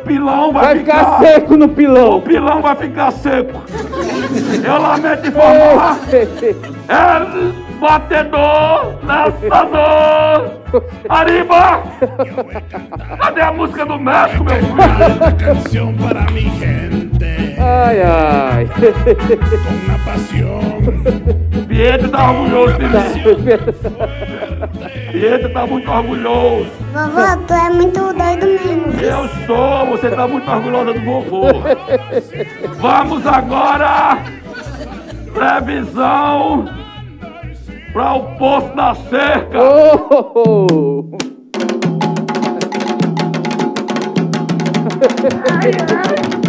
pilão vai, vai ficar... ficar seco no pilão! O pilão vai ficar seco! Eu lamento informar! É batedor, lançador! Arriba! Cadê a música do México, meu canção para mi gente. Ai, ai! Com uma paixão. Pietro tá orgulhoso de mim. Pietro tá muito orgulhoso. Vovó, tu é muito doido mesmo. Eu sou, você tá muito orgulhosa do vovô. Vamos agora. Previsão para o posto da cerca. Oh! Ai, ai, ai,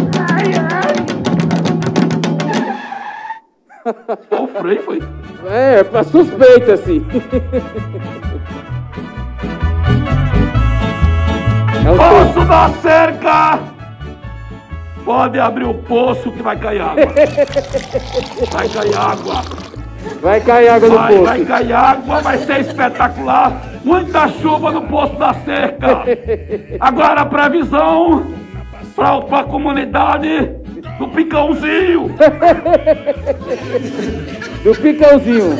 O freio foi. É, pra suspeita, assim. É o poço da cerca! Pode abrir o poço que vai cair água. Vai cair água. Vai cair água no vai, poço. Vai cair água, vai ser espetacular. Muita chuva no poço da cerca. Agora a previsão para a comunidade do Picãozinho. do Picãozinho.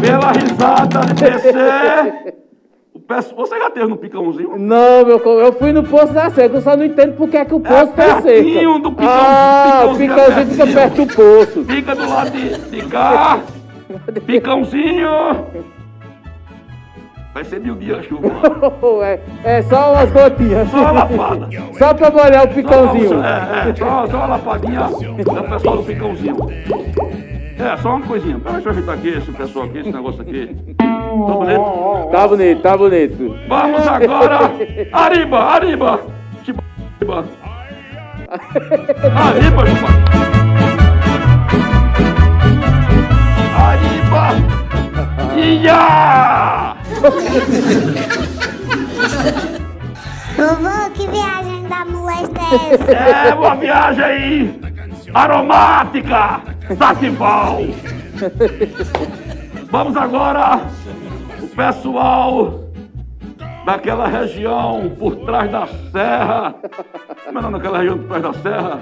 Pela risada de PC, Você já teve no picãozinho? Não, meu, eu fui no poço da seca, eu só não entendo por que é que o poço tá seca. pertinho do picão- Ah, o picãozinho picãozinho é fica perto do poço. Fica do lado de, de cá. Picãozinho. Vai ser mil dias chuva. é, é só umas gotinhas. Só uma lapada. Só pra molhar o picãozinho. Só, é, é, só, só uma lapadinha do pessoal do picãozinho. É, só uma coisinha. Deixa eu ajeitar aqui esse pessoal aqui, esse negócio aqui. Tá bonito? Tá bonito, tá bonito. Vamos agora! Arriba! Chiba, Arriba! Arriba, chupa! Arriba! Ia! Vovô, que viagem da molesta é essa? É uma viagem aí aromática, sativa. Vamos agora, o pessoal daquela região por trás da serra. Como é o nome daquela região por trás da serra?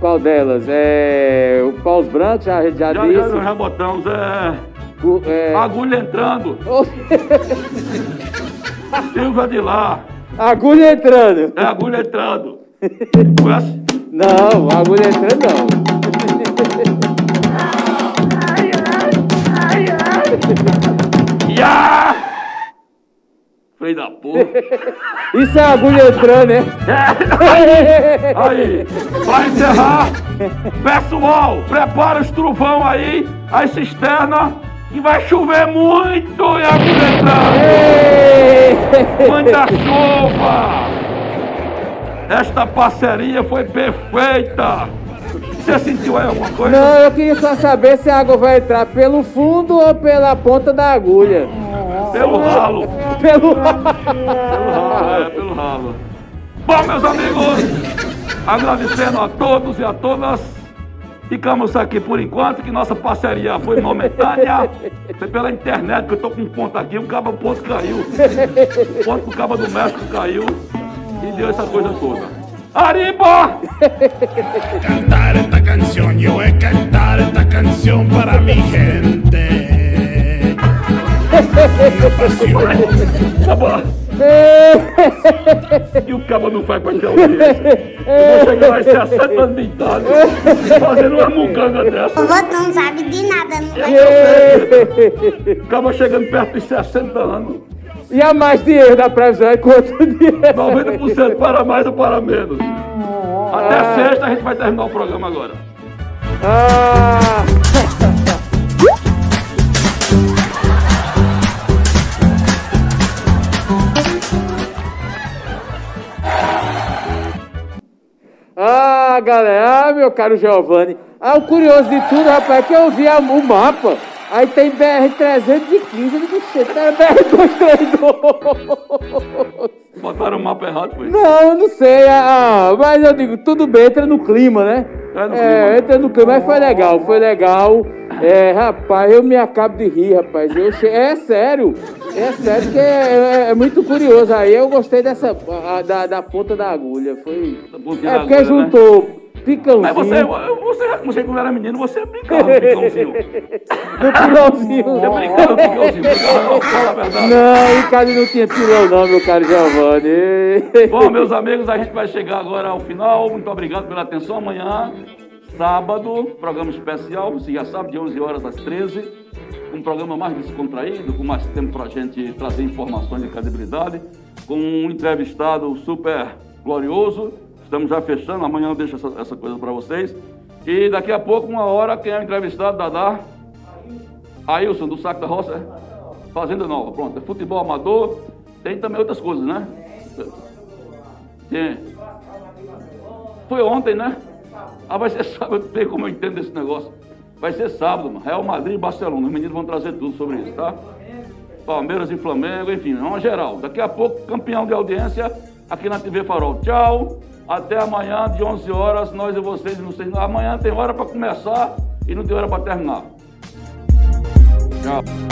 Qual delas? É. O Paus Brancos, já, já, Já, já, disse. nós já botamos, é. É... Agulha entrando. Silva de lá. Agulha entrando. É agulha entrando. Conhece? Não, agulha entrando não. Ya! Freio da porra. Isso é agulha entrando, né? É, aí, vai encerrar. Pessoal, prepara os trovão aí, as cisternas, que vai chover muito e agulha entrando. Muita chuva. Esta parceria foi perfeita. Você sentiu aí alguma coisa? Não, eu queria só saber se a água vai entrar pelo fundo ou pela ponta da agulha. Pelo ralo. Pelo Pelo ralo, é, pelo ralo. Bom, meus amigos, agradecendo a todos e a todas. Ficamos aqui por enquanto, que nossa parceria foi momentânea. Foi pela internet, que eu tô com um ponto aqui, o cabo ponto caiu. O ponto do cabo do México caiu e deu essa coisa toda. ¡Arriba! Cantar esta yo voy a cantar esta canción para mi gente. E o cabo não vai pra audiência. Eu vou chegar lá em 60 anos de idade, fazendo uma mucanga dessa. Vovô, tu não sabe de nada, não vai Acaba chegando perto dos 60 anos. E a mais dinheiro da previsão é quanto dinheiro? 90% para mais ou para menos. Até sexta a gente vai terminar o programa agora. Ah! Ah, galera, ah, meu caro Giovanni. Ah, o curioso de tudo, rapaz, é que eu vi o mapa. Aí tem BR-315, eu digo, "Xê, tá BR-232. Botaram o mapa errado, foi? Não, eu não sei, ah, mas eu digo, tudo bem, entra no clima, né? É no É, clima. entra no clima, mas foi legal, foi legal. É, rapaz, eu me acabo de rir, rapaz. Eu che... É sério, é sério que é, é- é muito curioso. Aí eu gostei dessa, a- da, da ponta da agulha. Foi. É porque agulha, né? Picãozinho. Mas você, você, você quando era menino, você brincava no picãozinho. No pilãozinho. Você brincava no picãozinho, não, fala a verdade. Não, em casa não tinha pilão não, meu caro Giovanni. Bom, meus amigos, a gente vai chegar agora ao final. Muito obrigado pela atenção. Amanhã, sábado, programa especial. Você já sabe, de 11 horas às 13. Um programa mais descontraído, com mais tempo para a gente trazer informações de credibilidade. Com um entrevistado super glorioso. Estamos já fechando. Amanhã eu deixo essa, essa coisa para vocês. E daqui a pouco, uma hora, quem é o entrevistado, Dadá? Ailson, do Saco da Roça. é? Fazenda Nova, pronto. É futebol amador. Tem também outras coisas, né? Tem. Foi ontem, né? Ah, vai ser sábado, vê como eu entendo desse negócio. Vai ser sábado, mano. Real Madrid e Barcelona. Os meninos vão trazer tudo sobre isso, tá? Palmeiras e Flamengo, enfim, é uma geral. Daqui a pouco, campeão de audiência aqui na TV Farol. Tchau. Até amanhã, de 11 horas, nós e vocês. Não sei, amanhã tem hora para começar e não tem hora para terminar. Tchau.